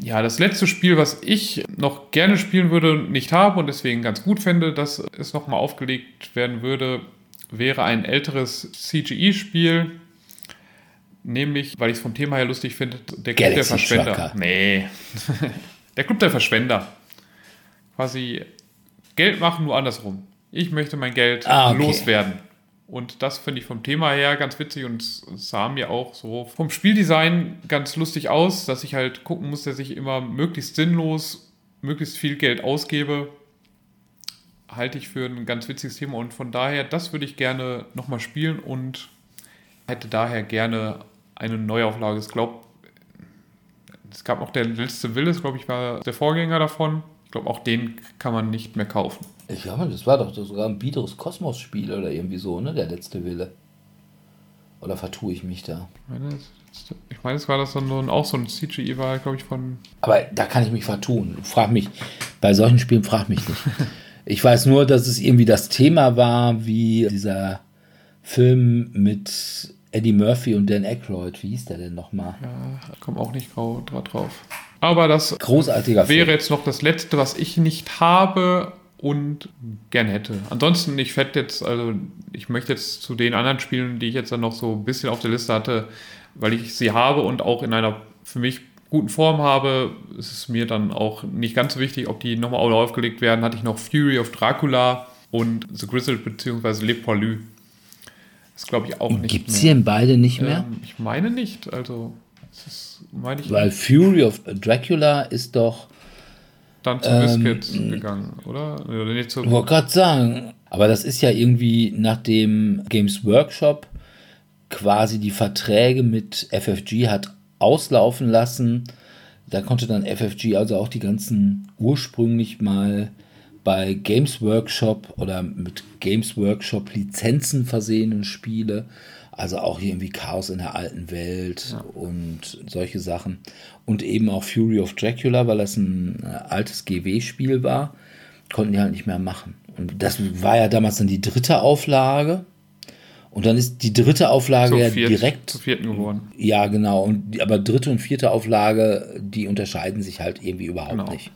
Ja, das letzte Spiel, was ich noch gerne spielen würde, nicht habe und deswegen ganz gut fände, dass es nochmal aufgelegt werden würde, wäre ein älteres CGI-Spiel. Nämlich, weil ich es vom Thema her lustig finde, der Club der Verschwender. Trucker. Nee. der Club der Verschwender quasi Geld machen, nur andersrum. Ich möchte mein Geld ah, okay. loswerden. Und das finde ich vom Thema her ganz witzig und sah mir auch so vom Spieldesign ganz lustig aus, dass ich halt gucken muss, dass ich immer möglichst sinnlos, möglichst viel Geld ausgebe. Halte ich für ein ganz witziges Thema und von daher, das würde ich gerne nochmal spielen und hätte daher gerne eine Neuauflage. Ich glaube, es gab noch der letzte Wille, glaube ich, war der Vorgänger davon. Ich glaube, auch den kann man nicht mehr kaufen. Ich glaube, das war doch sogar ein biederes Kosmos-Spiel oder irgendwie so, ne? Der letzte Wille. Oder vertue ich mich da? Ich meine, es war das dann auch so ein CGI war, glaube ich, von. Aber da kann ich mich vertun. Frag mich, bei solchen Spielen frag mich nicht. ich weiß nur, dass es irgendwie das Thema war, wie dieser Film mit Eddie Murphy und Dan Aykroyd. Wie hieß der denn nochmal? Ja, ich komme auch nicht drauf. Aber das Großartiger wäre Film. jetzt noch das letzte, was ich nicht habe und gerne hätte. Ansonsten, ich fände jetzt, also ich möchte jetzt zu den anderen Spielen, die ich jetzt dann noch so ein bisschen auf der Liste hatte, weil ich sie habe und auch in einer für mich guten Form habe, ist es mir dann auch nicht ganz so wichtig, ob die nochmal aufgelegt werden. Hatte ich noch Fury of Dracula und The Grizzled bzw. Le Poilu. Das glaube ich auch nicht Gibt es hier in beide nicht mehr? Ähm, ich meine nicht. Also, ist, meine ich Weil Fury of Dracula ist doch. Dann zu ähm, gegangen, oder? Oder nicht zu. Wollte gerade sagen. Aber das ist ja irgendwie nach dem Games Workshop quasi die Verträge mit FFG hat auslaufen lassen. Da konnte dann FFG also auch die ganzen ursprünglich mal bei Games Workshop oder mit Games Workshop Lizenzen versehenen Spiele, also auch irgendwie Chaos in der alten Welt ja. und solche Sachen. Und eben auch Fury of Dracula, weil das ein äh, altes GW-Spiel war, konnten die halt nicht mehr machen. Und das war ja damals dann die dritte Auflage. Und dann ist die dritte Auflage ja direkt. Zu vierten geworden. Ja, genau. Und, aber dritte und vierte Auflage, die unterscheiden sich halt irgendwie überhaupt genau. nicht.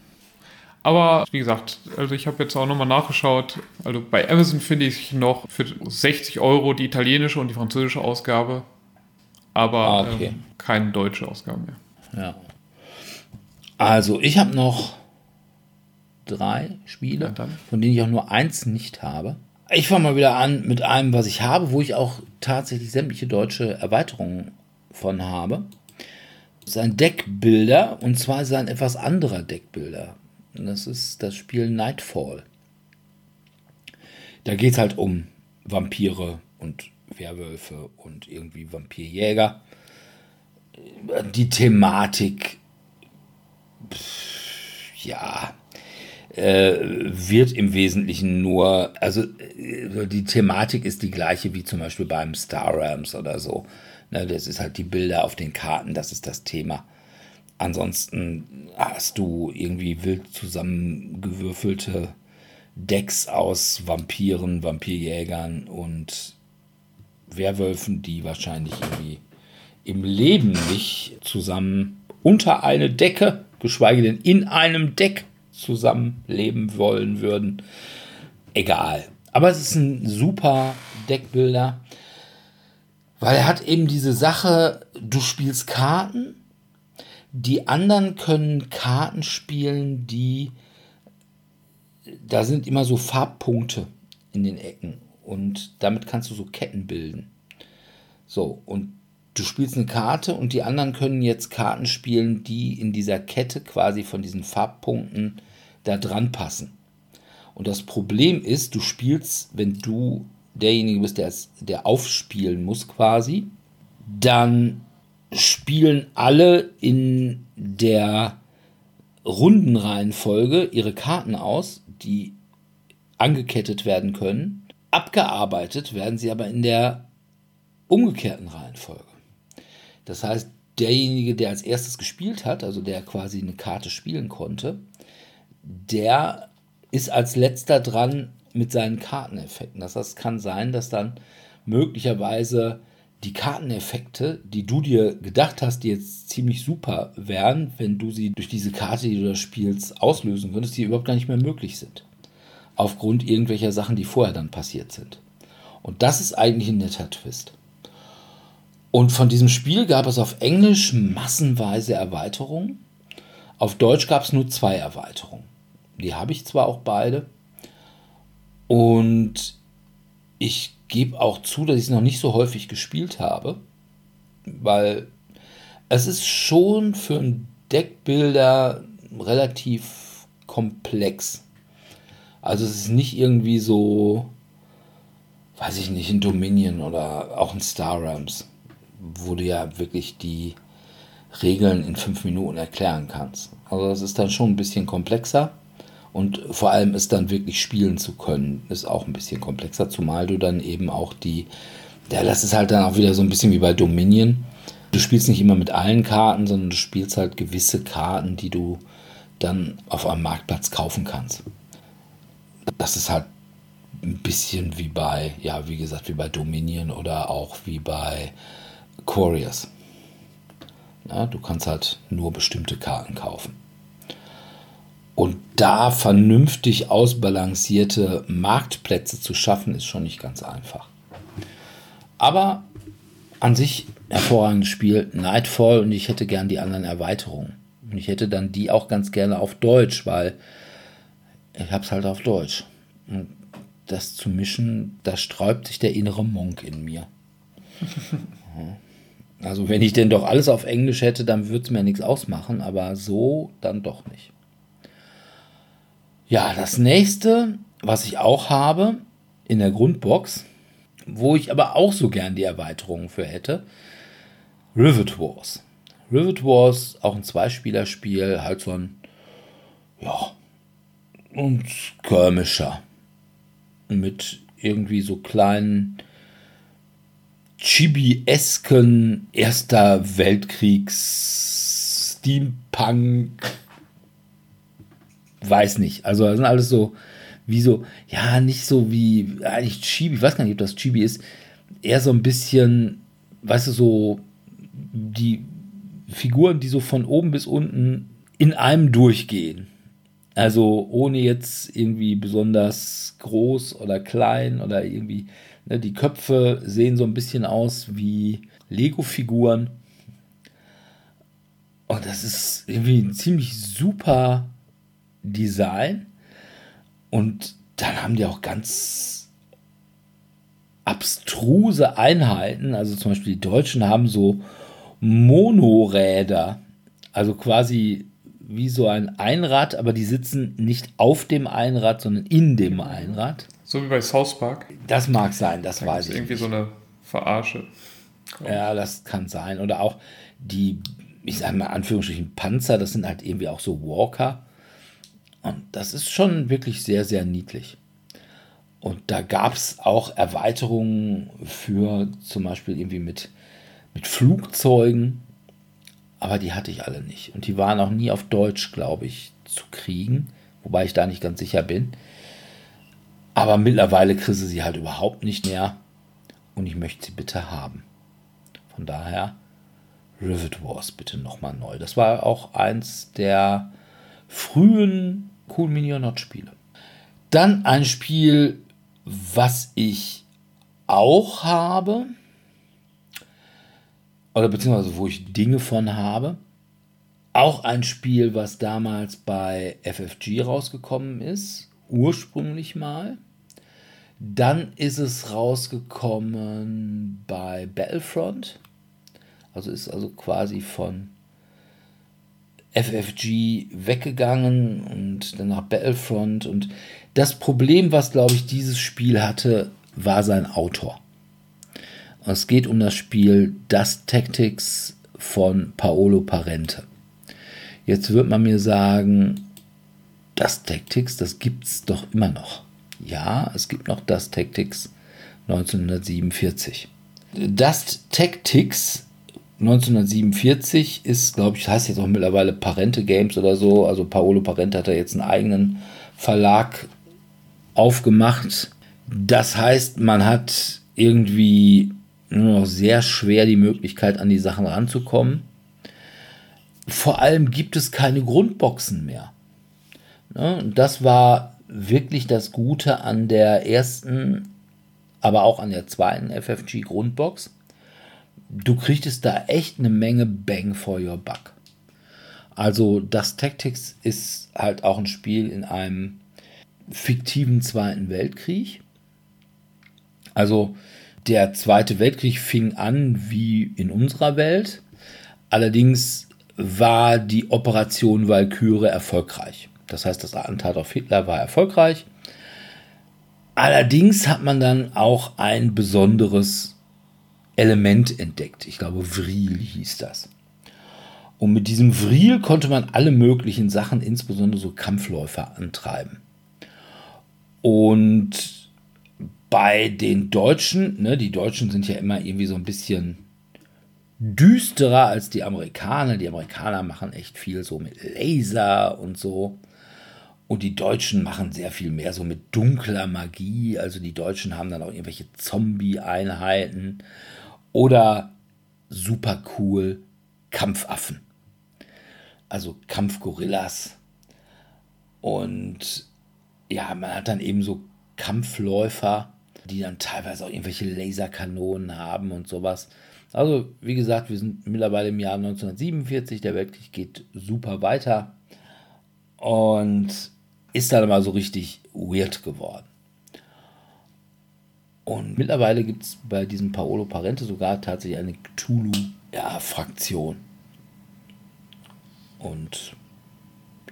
Aber wie gesagt, also ich habe jetzt auch nochmal nachgeschaut. Also bei Amazon finde ich noch für 60 Euro die italienische und die französische Ausgabe. Aber ah, okay. ähm, keine deutsche Ausgabe mehr. Ja. Also ich habe noch drei Spiele, ja, von denen ich auch nur eins nicht habe. Ich fange mal wieder an mit einem, was ich habe, wo ich auch tatsächlich sämtliche deutsche Erweiterungen von habe. Das ist ein Deckbilder und zwar ist es ein etwas anderer Deckbilder. Das ist das Spiel Nightfall. Da geht es halt um Vampire und Werwölfe und irgendwie Vampirjäger. Die Thematik, ja, äh, wird im Wesentlichen nur, also äh, die Thematik ist die gleiche wie zum Beispiel beim Star Rams oder so. Ne, das ist halt die Bilder auf den Karten, das ist das Thema. Ansonsten hast du irgendwie wild zusammengewürfelte Decks aus Vampiren, Vampirjägern und Werwölfen, die wahrscheinlich irgendwie im Leben nicht zusammen unter eine Decke, geschweige denn in einem Deck zusammenleben wollen würden. Egal. Aber es ist ein super Deckbilder, weil er hat eben diese Sache, du spielst Karten die anderen können Karten spielen, die da sind immer so Farbpunkte in den Ecken und damit kannst du so Ketten bilden. So, und du spielst eine Karte und die anderen können jetzt Karten spielen, die in dieser Kette quasi von diesen Farbpunkten da dran passen. Und das Problem ist, du spielst, wenn du derjenige bist, der, der aufspielen muss quasi, dann spielen alle in der Rundenreihenfolge ihre Karten aus, die angekettet werden können. Abgearbeitet werden sie aber in der umgekehrten Reihenfolge. Das heißt, derjenige, der als erstes gespielt hat, also der quasi eine Karte spielen konnte, der ist als letzter dran mit seinen Karteneffekten. Das heißt, es kann sein, dass dann möglicherweise die Karteneffekte, die du dir gedacht hast, die jetzt ziemlich super wären, wenn du sie durch diese Karte, die du da spielst, auslösen könntest, die überhaupt gar nicht mehr möglich sind. Aufgrund irgendwelcher Sachen, die vorher dann passiert sind. Und das ist eigentlich ein netter Twist. Und von diesem Spiel gab es auf Englisch massenweise Erweiterungen. Auf Deutsch gab es nur zwei Erweiterungen. Die habe ich zwar auch beide. Und ich gebe auch zu, dass ich es noch nicht so häufig gespielt habe, weil es ist schon für einen Deckbilder relativ komplex. Also es ist nicht irgendwie so, weiß ich nicht, in Dominion oder auch in Star Realms, wo du ja wirklich die Regeln in fünf Minuten erklären kannst. Also es ist dann schon ein bisschen komplexer. Und vor allem es dann wirklich spielen zu können, ist auch ein bisschen komplexer, zumal du dann eben auch die, ja, das ist halt dann auch wieder so ein bisschen wie bei Dominion. Du spielst nicht immer mit allen Karten, sondern du spielst halt gewisse Karten, die du dann auf einem Marktplatz kaufen kannst. Das ist halt ein bisschen wie bei, ja, wie gesagt, wie bei Dominion oder auch wie bei Couriers. Ja, du kannst halt nur bestimmte Karten kaufen. Und da vernünftig ausbalancierte Marktplätze zu schaffen, ist schon nicht ganz einfach. Aber an sich hervorragendes Spiel, Nightfall, und ich hätte gern die anderen Erweiterungen. Und ich hätte dann die auch ganz gerne auf Deutsch, weil ich hab's halt auf Deutsch. Und das zu mischen, da sträubt sich der innere Monk in mir. Also wenn ich denn doch alles auf Englisch hätte, dann würde es mir nichts ausmachen, aber so dann doch nicht. Ja, das nächste, was ich auch habe in der Grundbox, wo ich aber auch so gern die Erweiterungen für hätte, Rivet Wars. Rivet Wars, auch ein Zweispielerspiel, halt so ein, ja, ein Skirmisher. Mit irgendwie so kleinen Chibi-esken Erster Weltkriegs Steampunk weiß nicht. Also das sind alles so wie so, ja, nicht so wie eigentlich Chibi, ich weiß gar nicht, ob das Chibi ist, eher so ein bisschen, weißt du, so die Figuren, die so von oben bis unten in einem durchgehen. Also ohne jetzt irgendwie besonders groß oder klein oder irgendwie Ne, die Köpfe sehen so ein bisschen aus wie Lego-Figuren. Und das ist irgendwie ein ziemlich super Design. Und dann haben die auch ganz abstruse Einheiten. Also zum Beispiel die Deutschen haben so Monoräder. Also quasi wie so ein Einrad, aber die sitzen nicht auf dem Einrad, sondern in dem Einrad. So wie bei South Park. Das mag sein, das da weiß ich. Irgendwie nicht. so eine Verarsche. Ja, das kann sein. Oder auch die, ich sage mal, Anführungsstrichen Panzer, das sind halt irgendwie auch so Walker. Und das ist schon wirklich sehr, sehr niedlich. Und da gab es auch Erweiterungen für zum Beispiel irgendwie mit, mit Flugzeugen. Aber die hatte ich alle nicht. Und die waren auch nie auf Deutsch, glaube ich, zu kriegen. Wobei ich da nicht ganz sicher bin. Aber mittlerweile kriege sie halt überhaupt nicht mehr. Und ich möchte sie bitte haben. Von daher Rivet Wars bitte nochmal neu. Das war auch eins der frühen Cool Minion Spiele. Dann ein Spiel, was ich auch habe. Oder beziehungsweise wo ich Dinge von habe. Auch ein Spiel, was damals bei FFG rausgekommen ist ursprünglich mal. Dann ist es rausgekommen bei Battlefront. Also ist also quasi von FFG weggegangen und dann nach Battlefront. Und das Problem, was glaube ich dieses Spiel hatte, war sein Autor. Es geht um das Spiel Dust Tactics von Paolo Parente. Jetzt wird man mir sagen, das Tactics, das gibt es doch immer noch. Ja, es gibt noch das Tactics 1947. Das Tactics 1947 ist, glaube ich, heißt jetzt auch mittlerweile Parente Games oder so. Also Paolo Parente hat da jetzt einen eigenen Verlag aufgemacht. Das heißt, man hat irgendwie nur noch sehr schwer die Möglichkeit, an die Sachen ranzukommen. Vor allem gibt es keine Grundboxen mehr. Ne? Das war wirklich das Gute an der ersten, aber auch an der zweiten FFG Grundbox. Du kriegtest da echt eine Menge Bang for your buck. Also das Tactics ist halt auch ein Spiel in einem fiktiven Zweiten Weltkrieg. Also der Zweite Weltkrieg fing an wie in unserer Welt. Allerdings war die Operation Walküre erfolgreich. Das heißt, das Attentat auf Hitler war erfolgreich. Allerdings hat man dann auch ein besonderes Element entdeckt. Ich glaube, Vril hieß das. Und mit diesem Vril konnte man alle möglichen Sachen, insbesondere so Kampfläufer, antreiben. Und bei den Deutschen, ne, die Deutschen sind ja immer irgendwie so ein bisschen düsterer als die Amerikaner. Die Amerikaner machen echt viel so mit Laser und so. Und die Deutschen machen sehr viel mehr so mit dunkler Magie. Also die Deutschen haben dann auch irgendwelche Zombie-Einheiten oder super cool Kampfaffen. Also Kampfgorillas. Und ja, man hat dann eben so Kampfläufer, die dann teilweise auch irgendwelche Laserkanonen haben und sowas. Also, wie gesagt, wir sind mittlerweile im Jahr 1947, der Weltkrieg geht super weiter und ist dann mal so richtig weird geworden. Und mittlerweile gibt es bei diesem Paolo Parente sogar tatsächlich eine Cthulhu-Fraktion. Und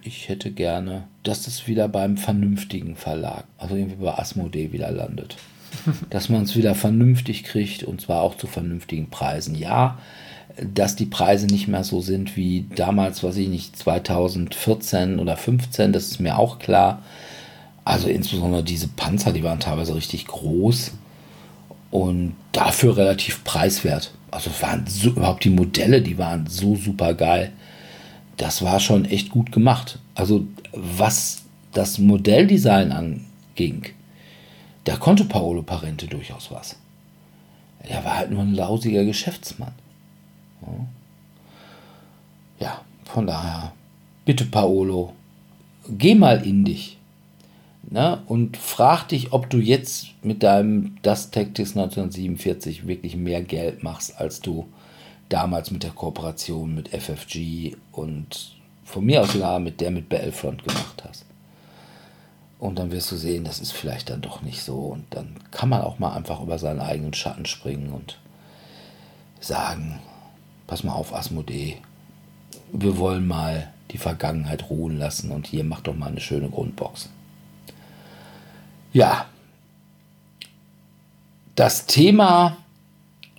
ich hätte gerne, dass es wieder beim vernünftigen Verlag, also irgendwie bei Asmodee wieder landet. dass man es wieder vernünftig kriegt und zwar auch zu vernünftigen Preisen. Ja, dass die Preise nicht mehr so sind wie damals, was ich nicht, 2014 oder 15, das ist mir auch klar. Also insbesondere diese Panzer, die waren teilweise richtig groß und dafür relativ preiswert. Also waren so, überhaupt die Modelle, die waren so super geil. Das war schon echt gut gemacht. Also was das Modelldesign anging, da konnte Paolo Parente durchaus was. Er war halt nur ein lausiger Geschäftsmann. Ja, von daher, bitte Paolo, geh mal in dich. Ne, und frag dich, ob du jetzt mit deinem Das Tactics 1947 wirklich mehr Geld machst, als du damals mit der Kooperation mit FFG und von mir aus sogar mit der mit Battlefront gemacht hast. Und dann wirst du sehen, das ist vielleicht dann doch nicht so. Und dann kann man auch mal einfach über seinen eigenen Schatten springen und sagen, pass mal auf, Asmodee, wir wollen mal die Vergangenheit ruhen lassen und hier macht doch mal eine schöne Grundbox. Ja, das Thema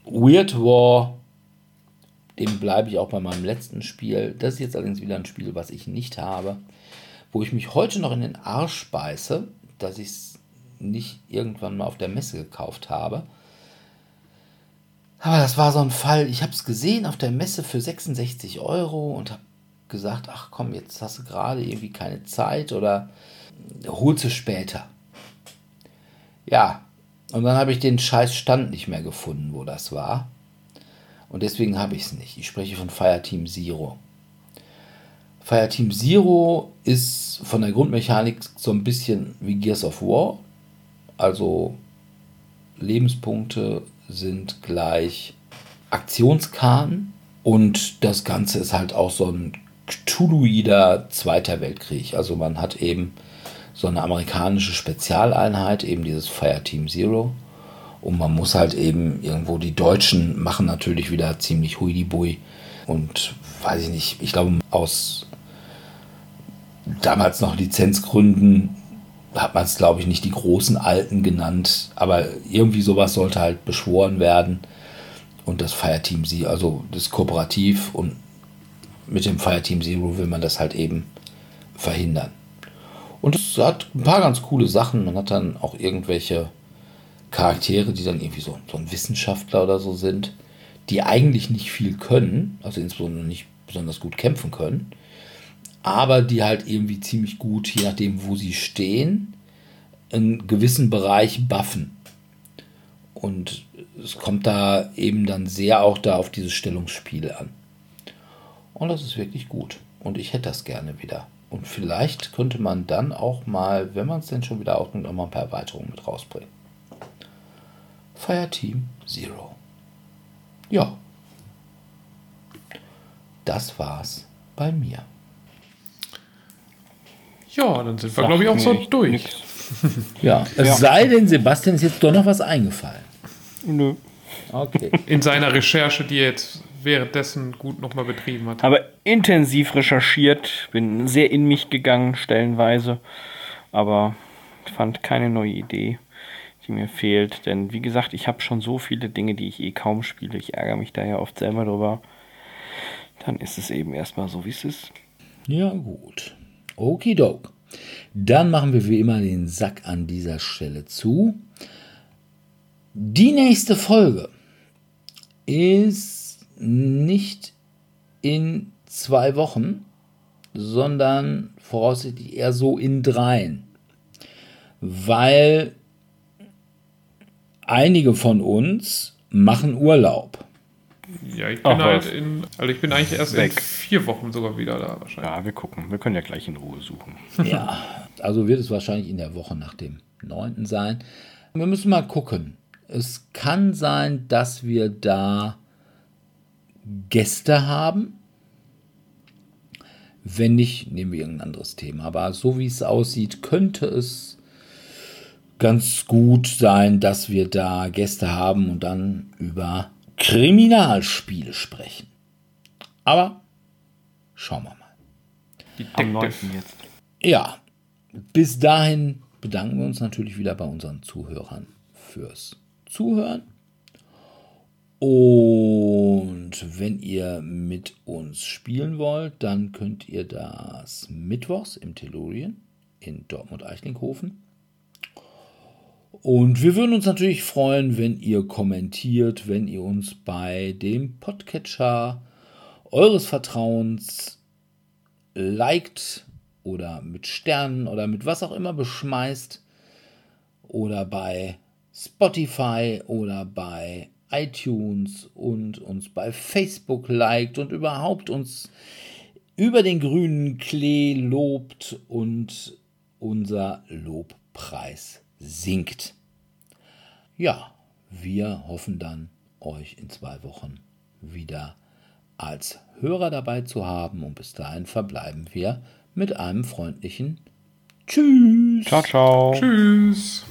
Weird War, dem bleibe ich auch bei meinem letzten Spiel. Das ist jetzt allerdings wieder ein Spiel, was ich nicht habe wo ich mich heute noch in den Arsch beiße, dass ich es nicht irgendwann mal auf der Messe gekauft habe. Aber das war so ein Fall, ich habe es gesehen auf der Messe für 66 Euro und habe gesagt, ach komm, jetzt hast du gerade irgendwie keine Zeit oder holst du später. Ja, und dann habe ich den scheiß Stand nicht mehr gefunden, wo das war. Und deswegen habe ich es nicht. Ich spreche von Fireteam Zero. Fireteam Zero ist von der Grundmechanik so ein bisschen wie Gears of War. Also Lebenspunkte sind gleich Aktionskarten und das Ganze ist halt auch so ein Cthulhuider Zweiter Weltkrieg. Also man hat eben so eine amerikanische Spezialeinheit, eben dieses Fireteam Zero. Und man muss halt eben irgendwo, die Deutschen machen natürlich wieder ziemlich huidibui. Und weiß ich nicht, ich glaube, aus damals noch Lizenzgründen hat man es, glaube ich, nicht die großen Alten genannt, aber irgendwie sowas sollte halt beschworen werden. Und das Fireteam Zero, also das Kooperativ und mit dem Fireteam Zero will man das halt eben verhindern. Und es hat ein paar ganz coole Sachen. Man hat dann auch irgendwelche Charaktere, die dann irgendwie so, so ein Wissenschaftler oder so sind, die eigentlich nicht viel können, also insbesondere nicht besonders gut kämpfen können aber die halt irgendwie ziemlich gut, je nachdem, wo sie stehen, einen gewissen Bereich buffen. Und es kommt da eben dann sehr auch da auf diese Stellungsspiele an. Und das ist wirklich gut. Und ich hätte das gerne wieder. Und vielleicht könnte man dann auch mal, wenn man es denn schon wieder aufnimmt, auch mal ein paar Erweiterungen mit rausbringen. Fireteam Zero. Ja. Das war's bei mir. Ja, dann sind wir, glaube ich, auch so durch. Ja, es ja. sei denn, Sebastian ist jetzt doch noch was eingefallen. Nö. Okay. In seiner Recherche, die er jetzt währenddessen gut nochmal betrieben hat. Habe intensiv recherchiert, bin sehr in mich gegangen, stellenweise, aber fand keine neue Idee, die mir fehlt. Denn wie gesagt, ich habe schon so viele Dinge, die ich eh kaum spiele. Ich ärgere mich da ja oft selber drüber. Dann ist es eben erstmal so, wie es ist. Ja, gut. Okidok. Dann machen wir wie immer den Sack an dieser Stelle zu. Die nächste Folge ist nicht in zwei Wochen, sondern voraussichtlich eher so in dreien. Weil einige von uns machen Urlaub. Ja, ich bin Ach, halt in, also ich bin eigentlich erst Weg. in vier Wochen sogar wieder da wahrscheinlich. Ja, wir gucken. Wir können ja gleich in Ruhe suchen. Ja, also wird es wahrscheinlich in der Woche nach dem 9. sein. Wir müssen mal gucken. Es kann sein, dass wir da Gäste haben. Wenn nicht, nehmen wir irgendein anderes Thema. Aber so wie es aussieht, könnte es ganz gut sein, dass wir da Gäste haben und dann über Kriminalspiele sprechen. Aber schauen wir mal. Am 9. jetzt. Ja, bis dahin bedanken wir uns natürlich wieder bei unseren Zuhörern fürs Zuhören. Und wenn ihr mit uns spielen wollt, dann könnt ihr das mittwochs im Tellurien in Dortmund-Eichlinghofen. Und wir würden uns natürlich freuen, wenn ihr kommentiert, wenn ihr uns bei dem Podcatcher eures Vertrauens liked oder mit Sternen oder mit was auch immer beschmeißt oder bei Spotify oder bei iTunes und uns bei Facebook liked und überhaupt uns über den grünen Klee lobt und unser Lobpreis sinkt. Ja, wir hoffen dann, euch in zwei Wochen wieder als Hörer dabei zu haben und bis dahin verbleiben wir mit einem freundlichen Tschüss. Ciao, ciao. Tschüss.